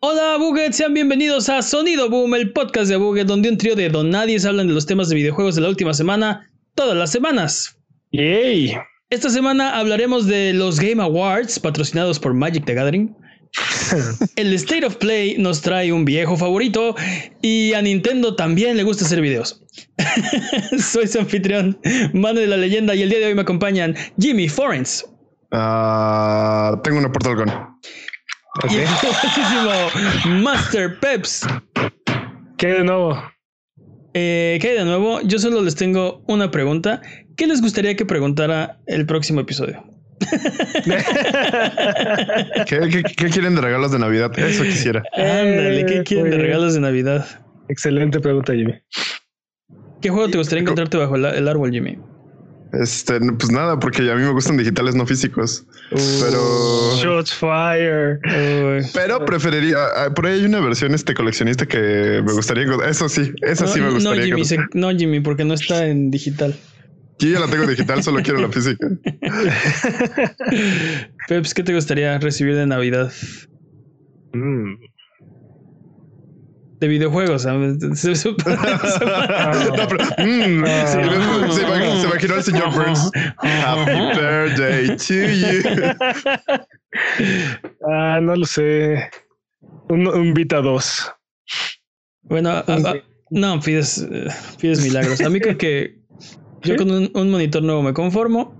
Hola Buget, sean bienvenidos a Sonido Boom, el podcast de Buget, donde un trío de donadies hablan de los temas de videojuegos de la última semana, todas las semanas. ¡Yay! Esta semana hablaremos de los Game Awards, patrocinados por Magic the Gathering. El State of Play nos trae un viejo favorito y a Nintendo también le gusta hacer videos. Soy su anfitrión, Mano de la Leyenda, y el día de hoy me acompañan Jimmy Forens. Ah, tengo una Portal Gun. Y el famosísimo Master Peps. ¿Qué de nuevo? Eh, ¿Qué hay de nuevo? Yo solo les tengo una pregunta. ¿Qué les gustaría que preguntara el próximo episodio? ¿Qué, qué- qué quieren de regalos de Navidad? Eso quisiera. Ándale, ¿qué Eh, quieren de bien. regalos de Navidad? Excelente pregunta, Jimmy. ¿Qué juego te gustaría encontrarte bajo el árbol, Jimmy? Este, no, pues nada, porque a mí me gustan digitales, no físicos. Pero, Shots fire. Pero preferiría. ah, Por ahí hay una versión este coleccionista que me gustaría. Eso sí, esa sí me no, gustaría. Jimmy, encontrar. se- no, Jimmy, porque no está en digital. Yo ya la tengo digital, solo quiero la física. Peps, ¿qué te gustaría recibir de Navidad? Mm. De videojuegos. ¿sabes? Se- se- se, imaginó el señor Burns. Happy birthday to you. Ah, no lo sé. Un, un Vita 2. Bueno, a- a- no, pides, pides milagros. A mí creo que yo con un, un monitor nuevo me conformo.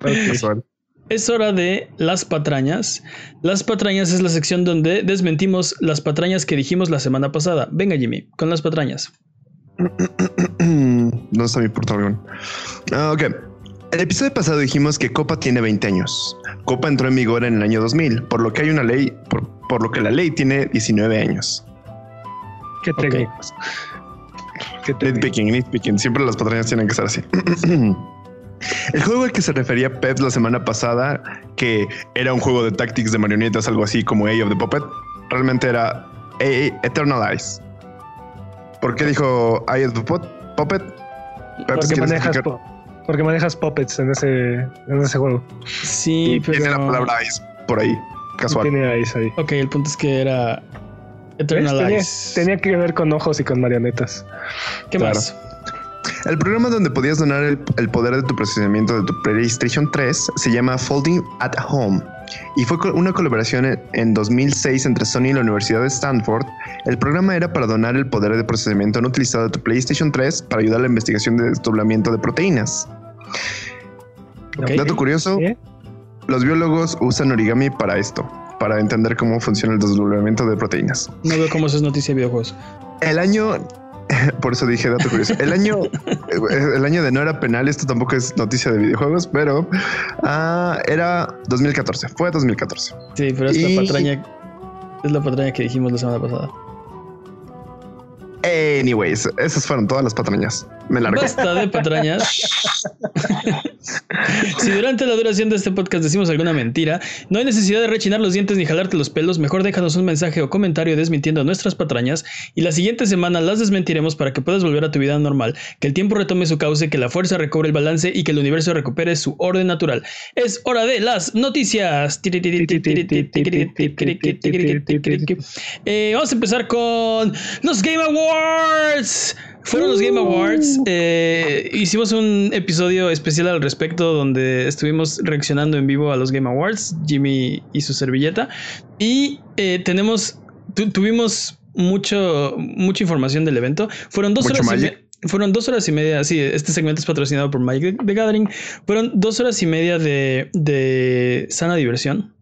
Casual. Es hora de las patrañas. Las patrañas es la sección donde desmentimos las patrañas que dijimos la semana pasada. Venga, Jimmy, con las patrañas. ¿Dónde está mi Portal Gun? Ah, ok. El episodio pasado dijimos que Copa tiene 20 años. Copa entró en vigor en el año 2000, por lo que hay una ley, por, por lo que la ley tiene 19 años. Qué técnicos. Qué técnicos. Nitpicking, nitpicking. Siempre las patrañas tienen que estar así. El juego al que se refería Pep la semana pasada, que era un juego de tactics de marionetas, algo así como Age of the Puppet, realmente era A- Eternal Eyes. ¿Por qué dijo Eye of the Puppet? Pep, Porque ¿quieres manejas, explicar? po- porque manejas puppets en ese, en ese juego. Sí, Y pero. Tiene la palabra Eyes por ahí, casual. Tiene ahí, ahí. Ok, el punto es que era Eternal. Tenía, Eyes. tenía que ver con ojos y con marionetas. ¿Qué claro. más? El programa donde podías donar el, el poder de tu procesamiento de tu PlayStation 3 se llama Folding at Home y fue una colaboración en, en 2006 entre Sony y la Universidad de Stanford. El programa era para donar el poder de procesamiento no utilizado de tu PlayStation 3 para ayudar a la investigación de desdoblamiento de proteínas. Dato curioso, ¿Eh? los biólogos usan origami para esto, para entender cómo funciona el desdoblamiento de proteínas. No veo cómo eso es noticia de videojuegos. El año, por eso dije dato curioso. El año, el año de no era penal. Esto tampoco es noticia de videojuegos, pero ah, era 2014. Fue 2014. Sí, pero es Y- la patraña. Es la patraña que dijimos la semana pasada. Anyways, esas fueron todas las patrañas. Me largo. Basta de patrañas. si durante la duración de este podcast decimos alguna mentira, no hay necesidad de rechinar los dientes ni jalarte los pelos. Mejor déjanos un mensaje o comentario desmintiendo nuestras patrañas y la siguiente semana las desmentiremos para que puedas volver a tu vida normal, que el tiempo retome su cauce, que la fuerza recobre el balance y que el universo recupere su orden natural. Es hora de las noticias. Eh, vamos a empezar con los Game Awards. Fueron los Game Awards. eh, hicimos un episodio especial al respecto donde estuvimos reaccionando en vivo a los Game Awards, Jimmy y su servilleta. Y eh, tenemos, tu- tuvimos mucho, mucha información del evento. Fueron dos Mucho horas y Magic. media. Fueron dos horas y media, sí, este segmento es patrocinado por Mike the Gathering. Fueron dos horas y media de, de sana diversión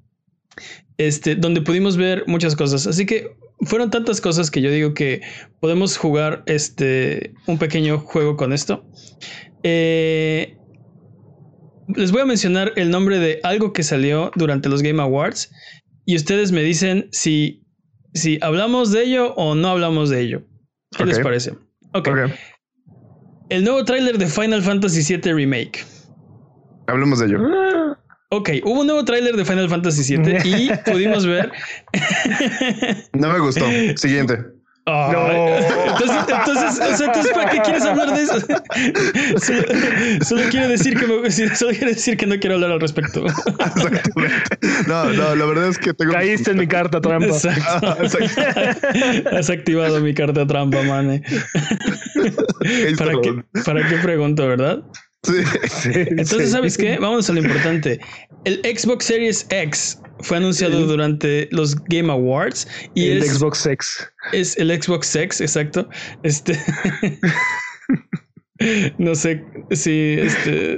este, donde pudimos ver muchas cosas. Así que fueron tantas cosas que yo digo que podemos jugar este, un pequeño juego con esto. Eh, les voy a mencionar el nombre de algo que salió durante los Game Awards y ustedes me dicen si, si hablamos de ello o no hablamos de ello. ¿Qué les parece? ok. Ok, El nuevo tráiler de Final Fantasy VII Remake. hablemos de ello. Ok, hubo un nuevo tráiler de Final Fantasy VII y pudimos ver No me gustó. Siguiente. Ay, Entonces, entonces, o sea, entonces, ¿para qué quieres hablar de eso? Solo, solo quiero decir que me- solo quiero decir que no quiero hablar al respecto. Exactamente. No, no, la verdad es que tengo. Caíste en mi carta trampa. Exacto. Ah, exacto. Has activado mi carta trampa, mane. ¿Para qué. ¿Para qué pregunto, verdad? Sí. Sí, Entonces. ¿sabes qué? Vamos a lo importante. El Xbox Series X fue anunciado El- durante los Game Awards y el es, Xbox X. es el Xbox X, exacto. Este. no sé si este.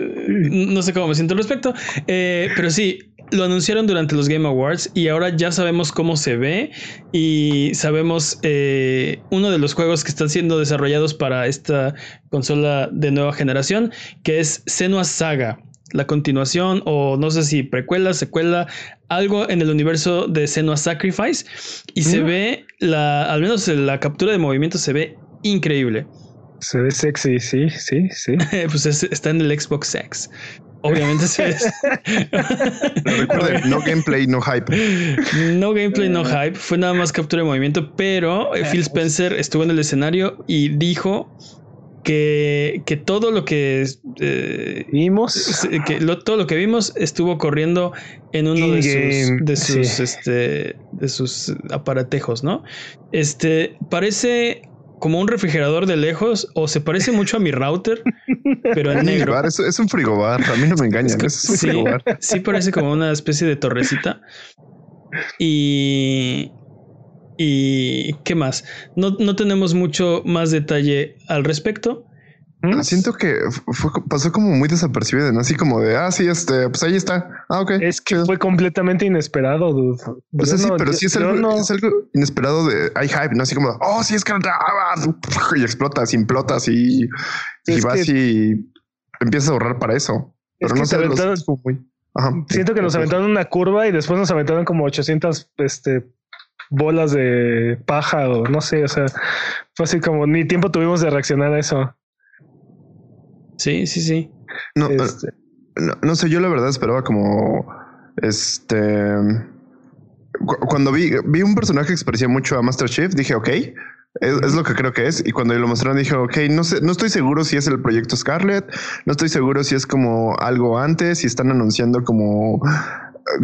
No sé cómo me siento al respecto. eh, pero sí, lo anunciaron durante los Game Awards y ahora ya sabemos cómo se ve y sabemos eh, uno de los juegos que están siendo desarrollados para esta consola de nueva generación, que es Senua Saga. La continuación, o no sé si precuela, secuela, algo en el universo de Senua Sacrifice. Y se ve, la, al menos la captura de movimiento se ve increíble. Se ve sexy, sí, sí, sí. pues es- está en el Xbox X. Obviamente. Pero recuerden, no gameplay, no hype. No gameplay, no hype. Fue nada más captura de movimiento. Pero eh, Phil Spencer estuvo en el escenario y dijo que, que todo lo que, eh, Vimos. que lo- todo lo que vimos estuvo corriendo en uno de sus, de sus, sí. este, de sus aparatejos, ¿no? Este parece como un refrigerador de lejos o se parece mucho a mi router, pero en negro. Es, es un frigobar. A mí no me engañan. que- Es un sí, frigobar. sí parece como una especie de torrecita. Y. ¿Y qué más? No, no tenemos mucho más detalle al respecto. ¿Mm? Siento que fue, pasó como muy desapercibido, ¿no? Así como de, ah, sí, este, pues ahí está. Ah, ok. Es que chido. fue completamente inesperado, dude. O sea, Yo sí, no- pero yo- sí es algo, no- es algo inesperado de hay hype, ¿no? Así como, oh, sí es que y explotas, implotas y, y Es vas que- y empiezas a ahorrar para eso. Es Pero no sé, los- Ajá. Siento que nos Sí. aventaron una curva y después nos aventaron como 800 este, bolas de paja o no sé, o sea, fue así como ni tiempo tuvimos de reaccionar a eso. Sí, sí, sí. No, Este, no, no sé, yo la verdad esperaba como este. cu- Cuando vi, vi un personaje que se parecía mucho a Master Chief, dije, ok, es, es lo que creo que es. Y cuando lo mostraron, dije, ok, no sé, no estoy seguro si es el proyecto Scarlet, no estoy seguro si es como algo antes, si están anunciando como.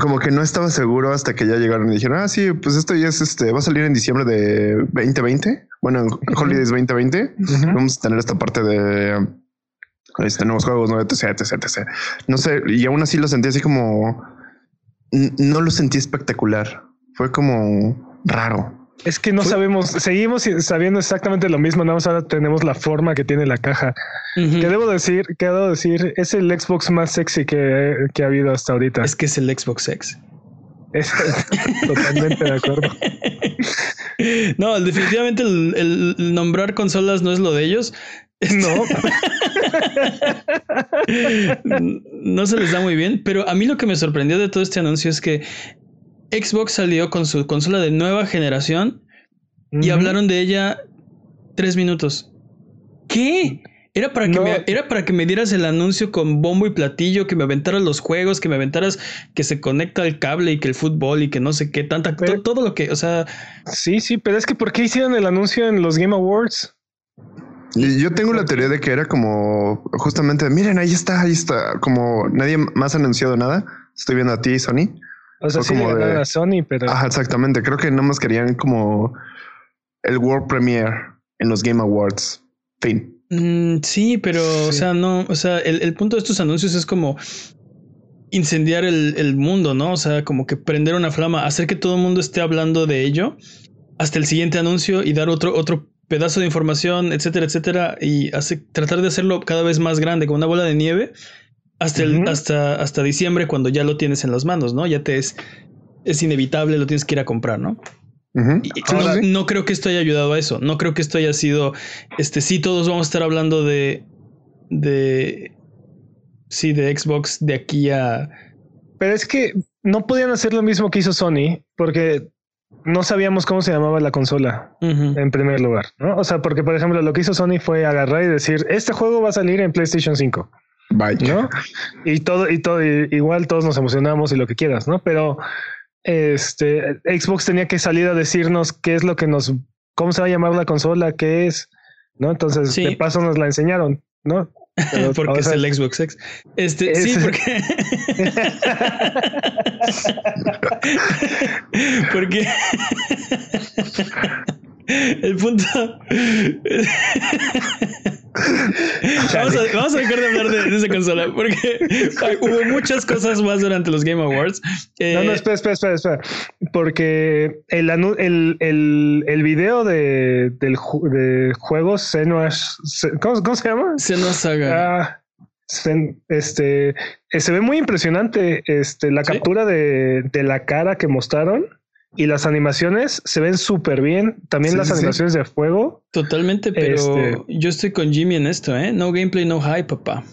Como que no estaba seguro hasta que ya llegaron y dijeron, ah, sí, pues esto ya es este, va a salir en diciembre de 2020. Bueno, en Holidays 2020 ujú. vamos a tener esta parte de este, nuevos juegos, ¿no? etc, etc, etc. No sé, y aún así lo sentí así como no lo sentí espectacular. Fue como raro. Es que no Fue- sabemos, seguimos sabiendo exactamente lo mismo, nada más ahora tenemos la forma que tiene la caja. Ujú. Que debo decir, que debo decir, es el Xbox más sexy que, que ha habido hasta ahorita. Es que es el Xbox X. Es- totalmente de acuerdo. No, definitivamente el, el nombrar consolas no es lo de ellos. No, no se les da muy bien, pero a mí lo que me sorprendió de todo este anuncio es que Xbox salió con su consola de nueva generación y hablaron de ella tres minutos. ¿Qué? Era para, que No. me, era para que me dieras el anuncio con bombo y platillo, que me aventaras los juegos, que me aventaras que se conecta el cable y que el fútbol y que no sé qué, tanta, Pero- todo lo que, o sea, Sí, sí, pero es que ¿por qué hicieron el anuncio en los Game Awards? Y yo tengo la teoría de que era como justamente, miren, ahí está, ahí está. Como nadie más ha anunciado nada. Estoy viendo a ti, Sony. O sea, sí como de- a Sony, pero Ajá, exactamente. Creo que nada más querían como el World Premiere en los Game Awards. Fin. Mm, sí, pero, o sea, no, o sea, el, el punto de estos anuncios es como incendiar el, el mundo, ¿no? O sea, como que prender una flama, hacer que todo el mundo esté hablando de ello hasta el siguiente anuncio y dar otro, otro pedazo de información, etcétera, etcétera, y hace, tratar de hacerlo cada vez más grande, como una bola de nieve, hasta, el, hasta, hasta diciembre, cuando ya lo tienes en las manos, ¿no? Ya te es, es inevitable, lo tienes que ir a comprar, ¿no? Y- no, sí. no creo que esto haya ayudado a eso. No creo que esto haya sido. Este, sí, todos vamos a estar hablando de. de. Sí, de Xbox de aquí a. pero es que no podían hacer lo mismo que hizo Sony porque no sabíamos cómo se llamaba la consola en primer lugar, ¿no? O sea, porque por ejemplo lo que hizo Sony fue agarrar y decir, este juego va a salir en PlayStation 5, Bye. ¿no? Y todo, y todo, y igual todos nos emocionamos y lo que quieras, ¿no? Pero este Xbox tenía que salir a decirnos qué es lo que nos cómo se va a llamar la consola, qué es, ¿no? Entonces, Sí. de paso nos la enseñaron, ¿no? Pero, porque o es el Xbox X. Este, es- sí, porque. porque. El punto. vamos, a, vamos a dejar de hablar de, de esa consola porque hubo muchas cosas más durante los Game Awards. Eh, No, no, espera, espera, espera, espera. Porque el, el, el, el video de, del de juego Senua's, Se- ¿cómo, ¿cómo se llama? Senua Saga. Ah, este eh, se ve muy impresionante. Este, la Sí. captura de, de la cara que mostraron y las animaciones se ven súper bien. También Sí, las sí, animaciones de fuego. Totalmente, pero este- yo estoy con Jimmy en esto, ¿eh? No gameplay, no hype, papá.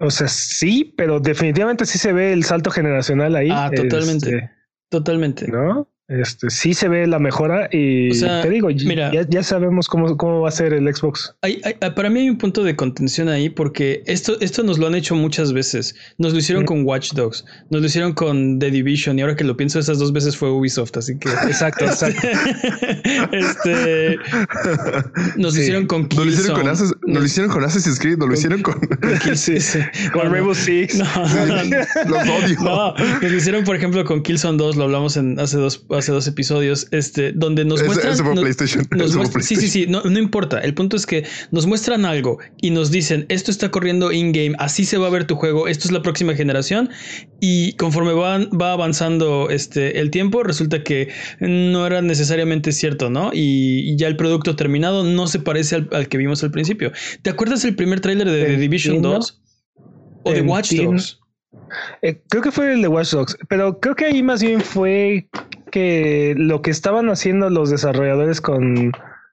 O sea, sí, pero definitivamente sí se ve el salto generacional ahí. Ah, totalmente. Este, Totalmente. ¿no? Este, sí se ve la mejora y O sea, te digo, mira. ya, ya sabemos cómo, cómo va a ser el Xbox. Hay- hay- para mí hay un punto de contención ahí porque esto, esto nos lo han hecho muchas veces. Nos lo hicieron Mm. con Watch Dogs, nos lo hicieron con The Division y ahora que lo pienso esas dos veces fue Ubisoft, así que... Exacto, exacto. este, nos lo Sí. hicieron con No lo hicieron con Killzone. Assassin's, no lo Nos- hicieron con Assassin's Creed, no lo hicieron con Sí, sí. Con no. Rainbow Six. No, no, no. los odio. No, nos lo hicieron, por ejemplo, con Killzone 2, lo hablamos en hace dos, hace dos episodios, este, donde nos muestran. ese fue nos- PlayStation. nos sí, sí, sí, no, no importa. El punto es que nos muestran algo y nos dicen, esto está corriendo in-game, así se va a ver tu juego, esto es la próxima generación. Y conforme van, va avanzando este, el tiempo, resulta que no era necesariamente cierto, ¿no? Y, y ya el producto terminado no se parece al, al que vimos al principio. ¿Te acuerdas el primer tráiler de The Division Entiendo. 2? O de Watch. Dogs. Eh, creo que fue el de Watch Dogs, pero creo que ahí más bien fue que lo que estaban haciendo los desarrolladores con,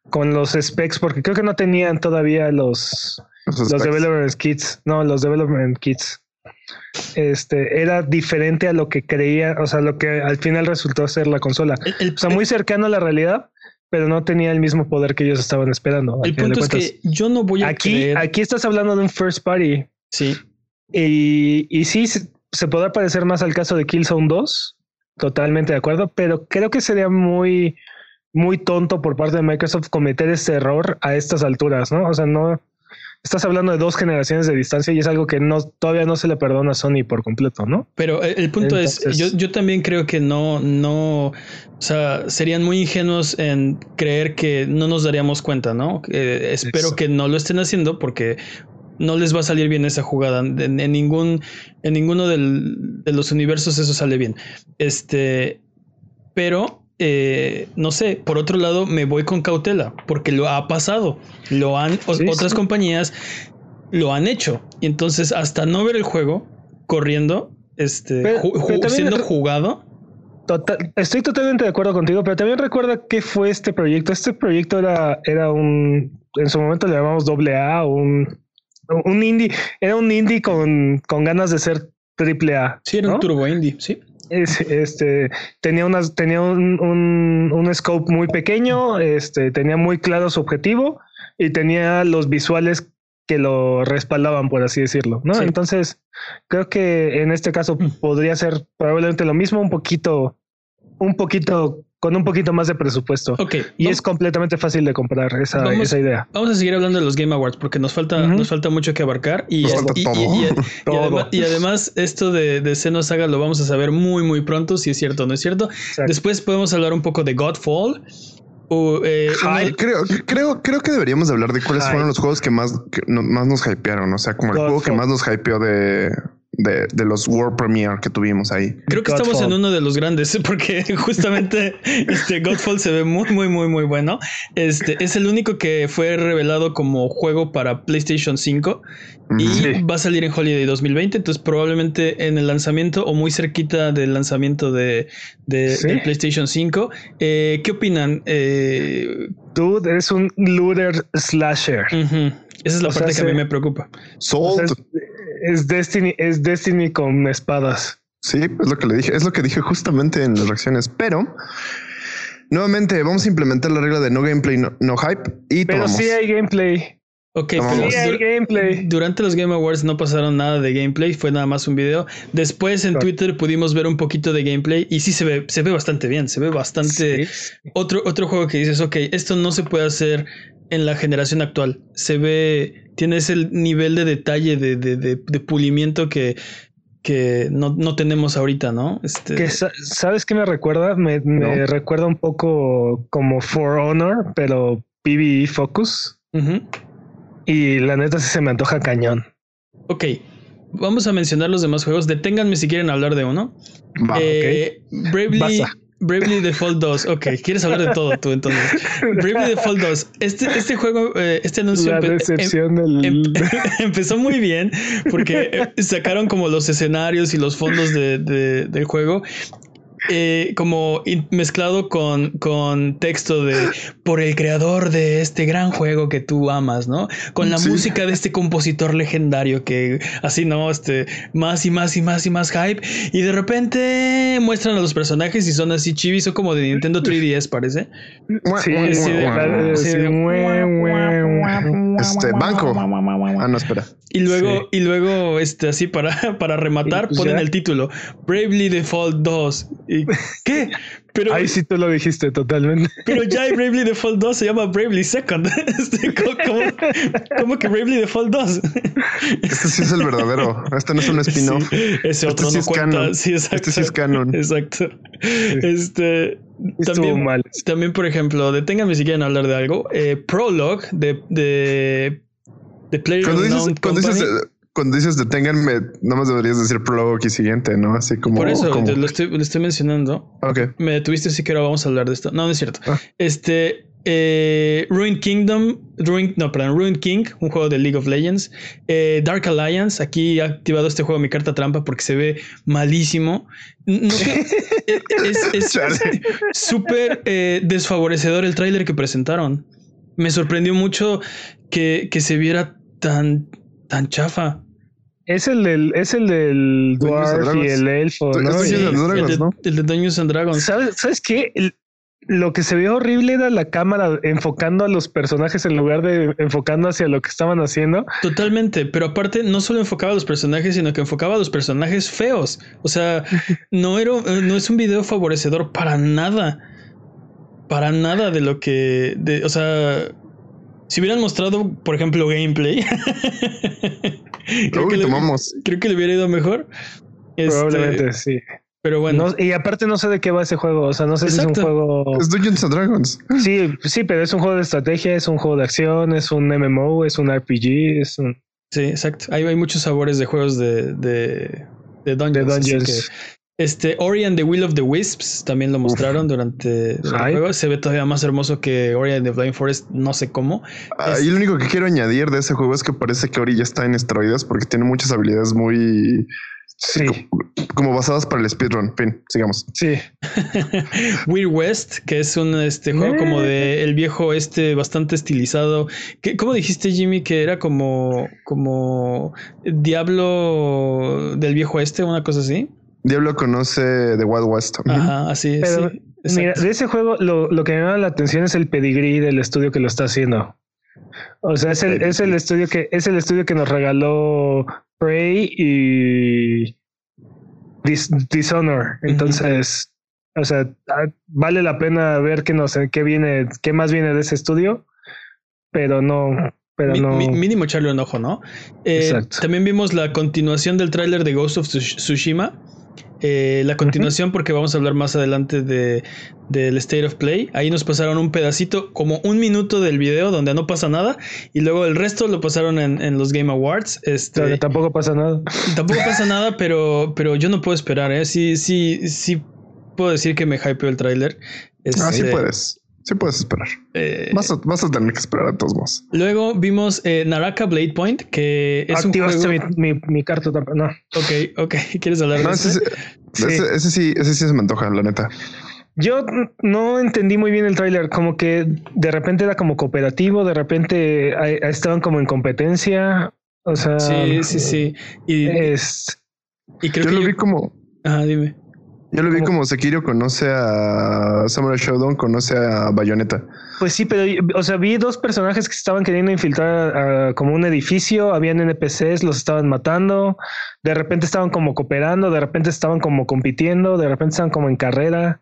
con los specs, porque creo que no tenían todavía los, Los development kits, no, los development kits. Este era diferente a lo que creía, o sea, lo que al final resultó ser la consola. El- el- O sea, muy cercano a la realidad, pero no tenía el mismo poder que ellos estaban esperando. El punto es que yo no voy a aquí, creer. aquí estás hablando de un first party Sí, y, y sí se, se podrá parecer más al caso de Killzone 2, totalmente de acuerdo, pero creo que sería muy, muy tonto por parte de Microsoft cometer este error a estas alturas, ¿no? O sea, no estás hablando de dos generaciones de distancia y es algo que no todavía no se le perdona a Sony por completo, ¿no? pero el, el punto es, yo, yo también creo que no, no, o sea, serían muy ingenuos en creer que no nos daríamos cuenta, ¿no? Eh, espero que no lo estén haciendo porque no les va a salir bien esa jugada. En, en ningún, en ninguno del- de los universos eso sale bien. Este, pero eh, no sé, por otro lado me voy con cautela porque lo ha pasado. Lo han, Sí, otras sí. compañías lo han hecho. Y entonces, hasta no ver el juego corriendo, este, Pero- ju- ju- pero también- siendo jugado. Total- estoy totalmente de acuerdo contigo, pero también recuerda qué fue este proyecto. Este proyecto era, era un, en su momento le llamamos doble A, un, un indie, era un indie con, con ganas de ser triple A. Sí, era ¿no? un turbo indie, sí. Es- este tenía unas, tenía un, un, un scope muy pequeño, este, tenía muy claro su objetivo y tenía los visuales que lo respaldaban, por así decirlo. ¿no? Sí. Entonces, creo que en este caso Mm. podría ser probablemente lo mismo, un poquito, un poquito, con un poquito más de presupuesto. Ok. Y es completamente fácil de comprar esa, Vamos- esa idea. Vamos a seguir hablando de los Game Awards porque nos falta, nos falta mucho que abarcar y, y- además, esto de, de Xeno Saga lo vamos a saber muy muy pronto si es cierto o no es cierto. Exacto. Después podemos hablar un poco de Godfall. o, eh, uno creo, creo, creo que deberíamos hablar de cuáles Hype. fueron los juegos que más, que no- más nos hypearon. O sea, como el juego que más nos hypeó de, de, de los World Premiere que tuvimos ahí. Creo que estamos en uno de los grandes porque justamente este Godfall se ve muy muy muy muy bueno. Este es el único que fue revelado como juego para PlayStation 5 y. Sí. va a salir en Holiday 2020, entonces probablemente en el lanzamiento o muy cerquita del lanzamiento de, de- Sí. PlayStation 5. Eh, ¿Qué opinan? Eh, Dude, eres un looter slasher. Esa es la O sea, parte que a mí me preocupa. O sea, Sold. es, es Destiny, es Destiny con espadas. Sí, es lo que le dije, es lo que dije justamente en las reacciones, pero nuevamente vamos a implementar la regla de no gameplay, no, no hype y Pero tomamos. sí hay gameplay. Ok. Sí, hay gameplay. durante los Game Awards no pasaron nada de gameplay, fue nada más un video. Después en Claro. Twitter pudimos ver un poquito de gameplay y sí se ve, se ve bastante bien, se ve bastante... Sí. Otro, otro juego que dices, ok, esto no se puede hacer en la generación actual. Se ve, tienes el nivel de detalle, de, de, de, de pulimiento que, que no, no tenemos ahorita, ¿no? Este, Que sa- ¿Sabes qué me recuerda? Me, me No. recuerda un poco como For Honor, pero PvE Focus. Y la neta sí se me antoja cañón. Ok, vamos a mencionar los demás juegos. Deténganme si quieren hablar de uno. Va. Eh, Bravely, Basta. Bravely Default 2. Ok, quieres hablar de todo tú entonces. Bravely Default 2. Este, este juego, eh, este anuncio La empe- em- del... em- empezó muy bien porque eh, sacaron como los escenarios y los fondos de- de- del juego. Eh, como mezclado con, con texto de por el creador de este gran juego que tú amas, ¿no? Con la Sí. música de este compositor legendario que así, ¿no? Este, más y más y más y más hype. Y de repente muestran a los personajes y son así chivis, son como de Nintendo 3DS, parece. Este, banco. Ah, no, espera. Y luego, Sí. y luego, este, así para, para rematar, pues ponen ya. el título: Bravely Default 2. ¿Y qué? Pero, Ahí sí tú lo dijiste totalmente. pero ya hay Bravely Default 2, se llama Bravely Second. Este, ¿cómo, cómo, cómo que Bravely Default 2? Este sí es el verdadero. Este no es un spin-off. Sí, ese otro sí no es cuenta. canon. Sí, exacto. Este sí es canon. Exacto. Este. Estuvo También, mal. también, por ejemplo, deténganme si quieren hablar de algo. Eh, Prologue de, de, de Player Cuando dices, cuando dices, cuando dices deténganme, nada más deberías decir prologue y siguiente, ¿no? Así como. Por eso como- lo, estoy, lo estoy mencionando. Ok. Me detuviste así que ahora vamos a hablar de esto. No, no es cierto. Ah. Este. Eh, Ruined Kingdom, Ruined, no, perdón, Ruined King, un juego de League of Legends. Eh, Dark Alliance, aquí he activado este juego mi carta trampa porque se ve malísimo. No es súper eh, desfavorecedor el tráiler que presentaron. Me sorprendió mucho que, que se viera tan, tan chafa. Es el del, es el del Dwarf y el Elfo, Es ¿no? Dungeons Y- and Dragons, el, de, ¿no? el de Dungeons and Dragons. ¿Sabes, ¿Sabes qué? El- lo que se vio horrible era la cámara enfocando a los personajes en lugar de enfocando hacia lo que estaban haciendo. Totalmente, pero aparte no solo enfocaba a los personajes, sino que enfocaba a los personajes feos. O sea, no era, eh, no es un video favorecedor para nada. Para nada de lo que. De, o sea. Si hubieran mostrado, por ejemplo, gameplay. creo, Uy, que le, tomamos. creo que le hubiera ido mejor. Este, Probablemente, sí. Pero bueno. No- y aparte no sé de qué va ese juego. O sea, no sé si es un juego. Es Dungeons and Dragons. Sí, sí, pero es un juego de estrategia, es un juego de acción, es un MMO, es un RPG, es un Sí, exacto. Hay, hay muchos sabores de juegos de, de, de Dungeons. de así Dungeons. que- Este, Ori and the Will of the Wisps también lo mostraron durante, el juego. Se ve todavía más hermoso que Ori and the Blind Forest, no sé cómo. Ah, y lo único que quiero añadir de ese juego es que parece que Ori ya está en esteroides porque tiene muchas habilidades muy Sí, como basadas para el speedrun. Fin, sigamos. sí. Weird West, que es un este juego como de el viejo este bastante estilizado. ¿Qué, ¿Cómo dijiste, Jimmy? Que era como, como Diablo del viejo este, una cosa así. Diablo conoce The Wild West. Ujú. Ajá, así Pero, sí, Mira, de ese juego lo, lo que me llama la atención es el pedigrí del estudio que lo está haciendo. O sea, es el, es el estudio que es el estudio que nos regaló Prey y Dis- Dishonor. Entonces, o sea, ah, vale la pena ver qué nos qué viene, qué más viene de ese estudio, pero no, pero Mi- no. mi- mínimo echarle un ojo, ¿no? Eh, Exacto. También vimos la continuación del tráiler de Ghost of Tsush- Tsushima. Eh, la continuación, porque vamos a hablar más adelante de, del State of Play. Ahí nos pasaron un pedacito, como un minuto del video donde no pasa nada. Y luego el resto lo pasaron en, en los Game Awards. Este, Pero tampoco pasa nada. Tampoco pasa nada, pero, pero yo no puedo esperar, ¿eh? Sí, sí, sí puedo decir que me hypeó el tráiler. Ah, sí Este, puedes. Sí puedes esperar. eh, Vas a, vas a tener que esperar a todos modos. luego vimos eh, Naraka Blade Point, que es un Activaste juego... mi, mi, mi carta No. Ok, ok. ¿Quieres hablar No, de ese, este? sí- ese- ese sí, ese sí se me antoja, la neta. Yo no entendí muy bien el tráiler, como que de repente era como cooperativo, de repente estaban como en competencia, o sea, Sí, sí, sí. Y, es y creo Yo que lo yo- vi como. Ajá, dime. Yo lo vi Como- como Sekiro conoce a Samurai Shodown, conoce a Bayonetta. Pues sí, pero, o sea, vi dos personajes que se estaban queriendo infiltrar a, como un edificio, habían NPCs, los estaban matando, de repente estaban como cooperando, de repente estaban como compitiendo, de repente estaban como en carrera.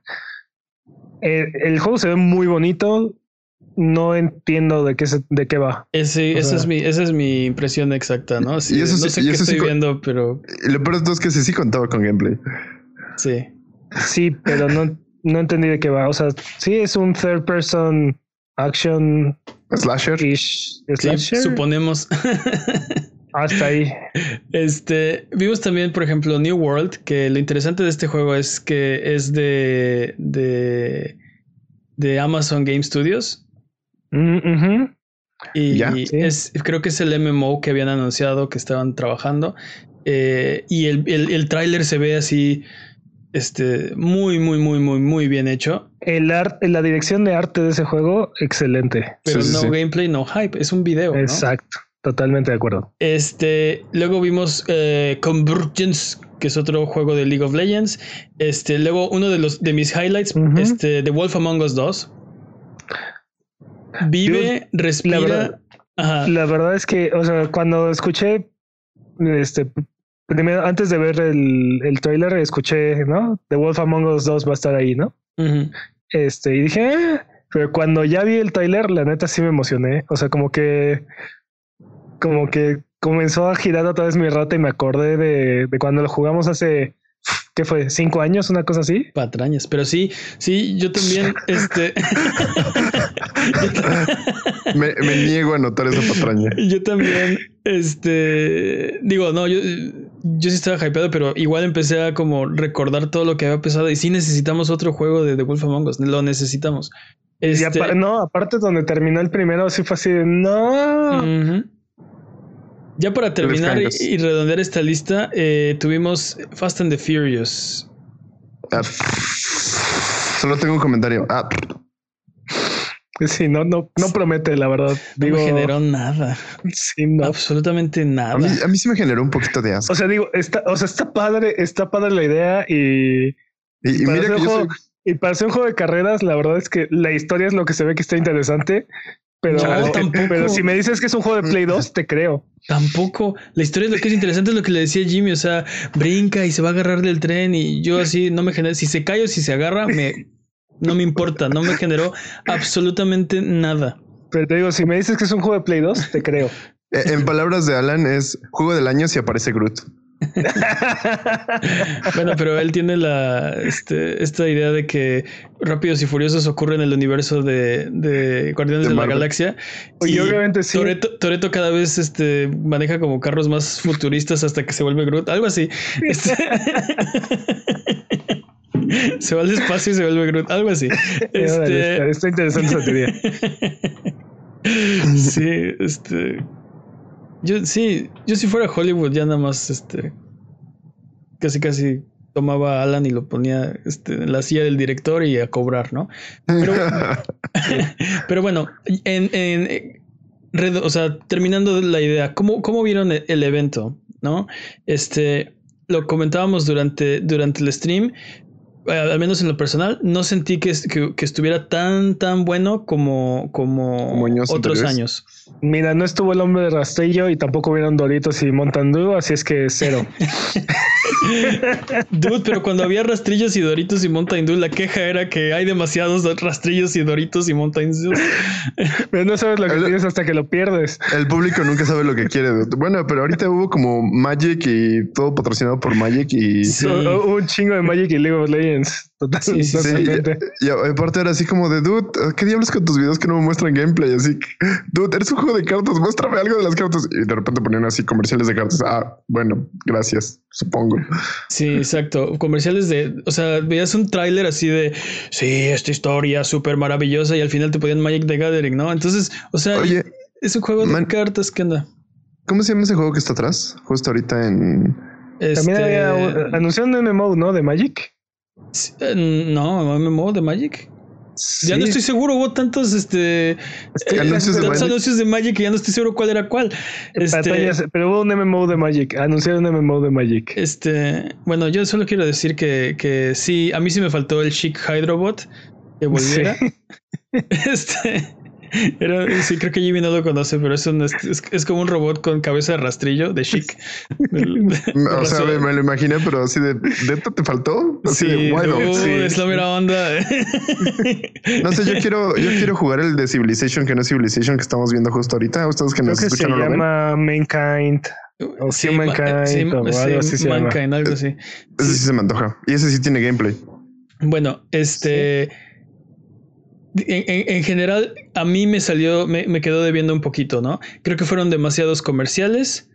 Eh, el juego se ve muy bonito, no entiendo de qué, se- de qué va. Ese, esa, sea- es mi, esa es mi impresión exacta, ¿no? Sí, Y eso no sé y qué eso estoy viendo, pero lo peor es que sí, sí contaba con gameplay. sí. Sí, pero no, no entendí de qué va. O sea, sí es un third person action Slasher. ish Sí, suponemos. Hasta ahí. Este, vimos también, por ejemplo, New World, que lo interesante de este juego es que es de, de, de Amazon Game Studios. Mm. Y Ya, sí. es, creo que es el MMO que habían anunciado que estaban trabajando. Eh, y el, el, el tráiler se ve así, este, muy, muy, muy, muy, muy bien hecho. El arte, la dirección de arte de ese juego, excelente. Pero Sí, sí, no sí. gameplay, no hype. Es un video. ¿no? Exacto. Totalmente de acuerdo. Este, luego vimos eh, Convergence, que es otro juego de League of Legends. Este, luego uno de los de mis highlights, este, The Wolf Among Us 2. Vive, respira. verdad- Ajá. La verdad es que, o sea, cuando escuché, este, primero, antes de ver el, el trailer, escuché, ¿no? The Wolf Among Us 2 va a estar ahí, ¿no? Este, y dije, "Eh", pero cuando ya vi el trailer, la neta sí me emocioné. O sea, como que, como que comenzó a girar otra vez mi rata y me acordé de, de cuando lo jugamos hace, ¿qué fue? ¿Cinco años? Una cosa así. Patrañas. Pero sí, sí, yo también, este. Me, me niego a notar esa patraña. Yo también, este, digo, no, yo, yo sí estaba hypeado, pero igual empecé a como recordar todo lo que había pasado y sí necesitamos otro juego de The Wolf Among Us, lo necesitamos. Y Este, apa- no, aparte donde terminó el primero, sí fue así de, no. Ya para terminar y, redondear esta lista, eh, tuvimos Fast and the Furious. Ah, solo tengo un comentario. Ah, Sí, no, no, no promete, la verdad. No me generó nada, sí, no. absolutamente nada. a, mí, a mí sí me generó un poquito de asco. O sea, digo, está, o sea, está padre, está padre la idea y, Y, y para mira hacer que yo juego- soy, y para hacer un juego de carreras, la verdad es que la historia es lo que se ve que está interesante. Pero, No, tampoco. pero si me dices que es un juego de Play 2, te creo. Tampoco. La historia es lo que es interesante, es lo que le decía Jimmy. O sea, brinca y se va a agarrar del tren y yo así no me genera. Si se cae o si se agarra, me no me importa. No me generó absolutamente nada. Pero te digo, si me dices que es un juego de Play 2, te creo. eh, en palabras de Alan, es juego del año si aparece Groot. Bueno, pero él tiene la este, esta idea de que Rápidos y Furiosos ocurre en el universo de, de Guardianes De de, la. Galaxia. Y obviamente sí. Toreto, cada vez este, maneja como carros más futuristas hasta que se vuelve Groot, algo así. Este- se va al espacio y se vuelve Groot, algo así. Este, está interesante esa teoría. sí, este. Yo sí, yo si fuera Hollywood ya nada más este casi casi tomaba a Alan y lo ponía este, en la silla del director y a cobrar, ¿no? Pero, pero bueno, en, en o sea, terminando la idea, ¿cómo, cómo vieron el, el evento? ¿No? Este lo comentábamos durante, durante el stream. eh, al menos en lo personal, no sentí que, que, que estuviera tan, tan bueno como, como, Como años otros anteriores. años. Mira, no estuvo el hombre de rastrillo y tampoco vieron Doritos y Montandú, así es que cero. Dude, pero cuando había rastrillos y doritos y Mountain Dew, la queja era que hay demasiados rastrillos y doritos y Mountain Dew. Pero no sabes lo que El- tienes hasta que lo pierdes. El público nunca sabe lo que quiere. Bueno, pero ahorita hubo como Magic y todo patrocinado por Magic y, Sí. Un chingo de Magic y League of Legends. Total, Sí, sí, sí. totalmente. y aparte era así como de dude, ¿qué diablos con tus videos que no me muestran gameplay? Así, que, dude, eres un juego de cartas, muéstrame algo de las cartas. Y de repente ponían así comerciales de cartas. Ah, bueno, gracias, supongo. Sí, exacto. Comerciales de, o sea, veías un tráiler así de, sí, esta historia súper maravillosa y al final te ponían Magic the Gathering, ¿no? Entonces, o sea, Oye, es un juego de cartas que anda. ¿cómo se llama ese juego que está atrás? Justo ahorita en... También Este, había un- anunciaron un MMO, ¿no? De Magic. Eh, no, MMO de Magic. Ya no estoy seguro, hubo tantos este, que anuncios, de tantos anuncios de Magic que ya no estoy seguro cuál era cuál. Este, pero hubo un MMO de Magic, anunciaron un MMO de Magic. Este, bueno, yo solo quiero decir que, que sí, a mí sí me faltó el Chic Hydrobot que volviera. Este, era, sí, creo que Jimmy no lo conoce, pero es, un, es, como un robot con cabeza de rastrillo de chic. o sea, me, lo imaginé, pero así de ¿dentro te faltó? Así sí, bueno, uh, sí, es la mera onda. no sé, yo quiero, yo quiero jugar el de Civilization, que no es Civilization, que estamos viendo justo ahorita. Ustedes que nos que escuchan se llama Mankind. O sí, Mankind, sí, o algo así se Mankind, llama. algo así. Ese sí. se me antoja. Y ese sí tiene gameplay. Bueno, este en, general, a mí me salió, me, me, quedó debiendo un poquito, ¿no? Creo que fueron demasiados comerciales.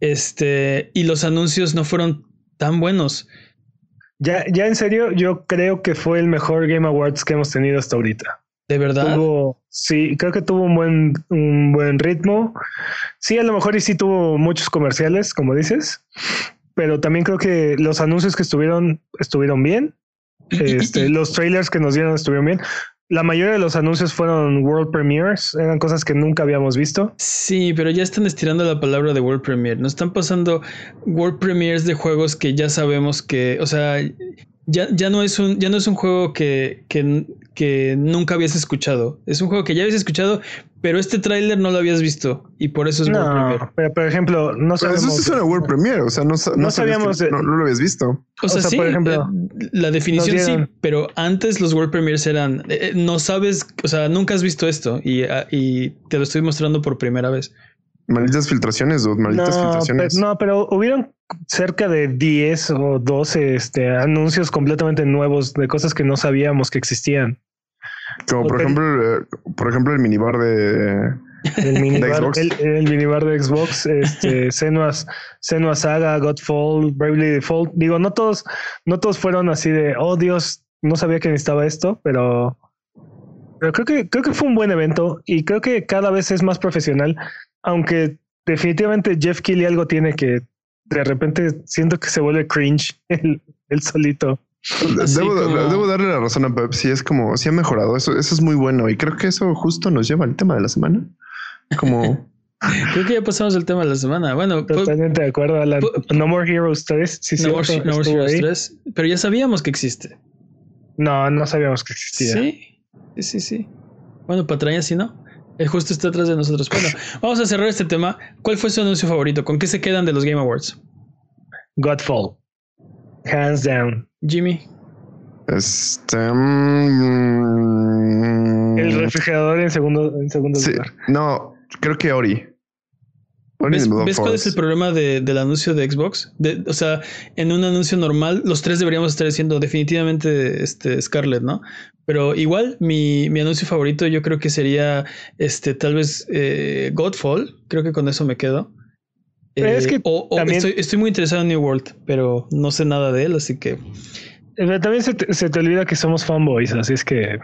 Este, y los anuncios no fueron tan buenos. Ya, ya en serio, yo creo que fue el mejor Game Awards que hemos tenido hasta ahorita. ¿De verdad? sí, creo que tuvo un buen, un buen ritmo. Sí, a lo mejor y sí tuvo muchos comerciales, como dices, pero también creo que los anuncios que estuvieron estuvieron bien. Este, los trailers que nos dieron estuvieron bien la mayoría de los anuncios fueron World Premiers, eran cosas que nunca habíamos visto. Sí, pero ya están estirando la palabra de World Premiere. Nos están pasando World Premiers de juegos que ya sabemos que, o sea, ya, ya, no, es un, ya no es un juego que, que, que, nunca habías escuchado. Es un juego que ya habías escuchado, pero este tráiler no lo habías visto y por eso es no, World Premiere. Pero, por ejemplo, no sabemos. eso es una World Premiere, o sea, no, no, sabíamos. no, lo habías visto. O sea, sí, por ejemplo, eh, la definición sí, pero antes los World Premiers eran. Eh, eh, no sabes, o sea, nunca has visto esto y, ah, y te lo estoy mostrando por primera vez. Malditas filtraciones, dude, malditas filtraciones. no, pero hubieron cerca de 10 o 12 este, anuncios completamente nuevos de cosas que no sabíamos que existían. Como por ejemplo, eh, por ejemplo, el minibar de, el minibar, de El, minibar de Xbox, este, Senua, Saga, Godfall, Bravely Default. Digo, no todos, no todos fueron así de, oh Dios, no sabía que necesitaba esto, pero, pero creo que, creo que fue un buen evento y creo que cada vez es más profesional, aunque definitivamente Jeff Keighley algo tiene que de repente siento que se vuelve cringe el, el solito. Debo, darle la razón a Pep. Sí, es como, sí ha mejorado. Eso, eso es muy bueno. Y creo que eso justo nos lleva al tema de la semana. Como. creo que ya pasamos el tema de la semana. Bueno, totalmente de acuerdo. A la, no More Heroes 3. Sí, no, More, no More Heroes 3. Pero ya sabíamos que existe. No, no sabíamos que existía. Sí, sí, sí. Bueno, patraña sí no. El justo está atrás de nosotros. Bueno, vamos a cerrar este tema. ¿Cuál fue su anuncio favorito? ¿Con qué se quedan de los Game Awards? Godfall. Hands down. Jimmy. Este. Mm, el refrigerador en segundo, en segundo lugar. No, creo que Ori. ¿Ves, cuál es el problema del anuncio de Xbox? o sea, en un anuncio normal, los tres deberíamos estar diciendo definitivamente este Scarlett, ¿no? Pero igual, mi, anuncio favorito yo creo que sería este, tal vez eh, Godfall. Creo que con eso me quedo. Es que eh, estoy, estoy, muy interesado en New World, pero no sé nada de él, así que. Eh, también se te, se te olvida que somos fanboys, así es que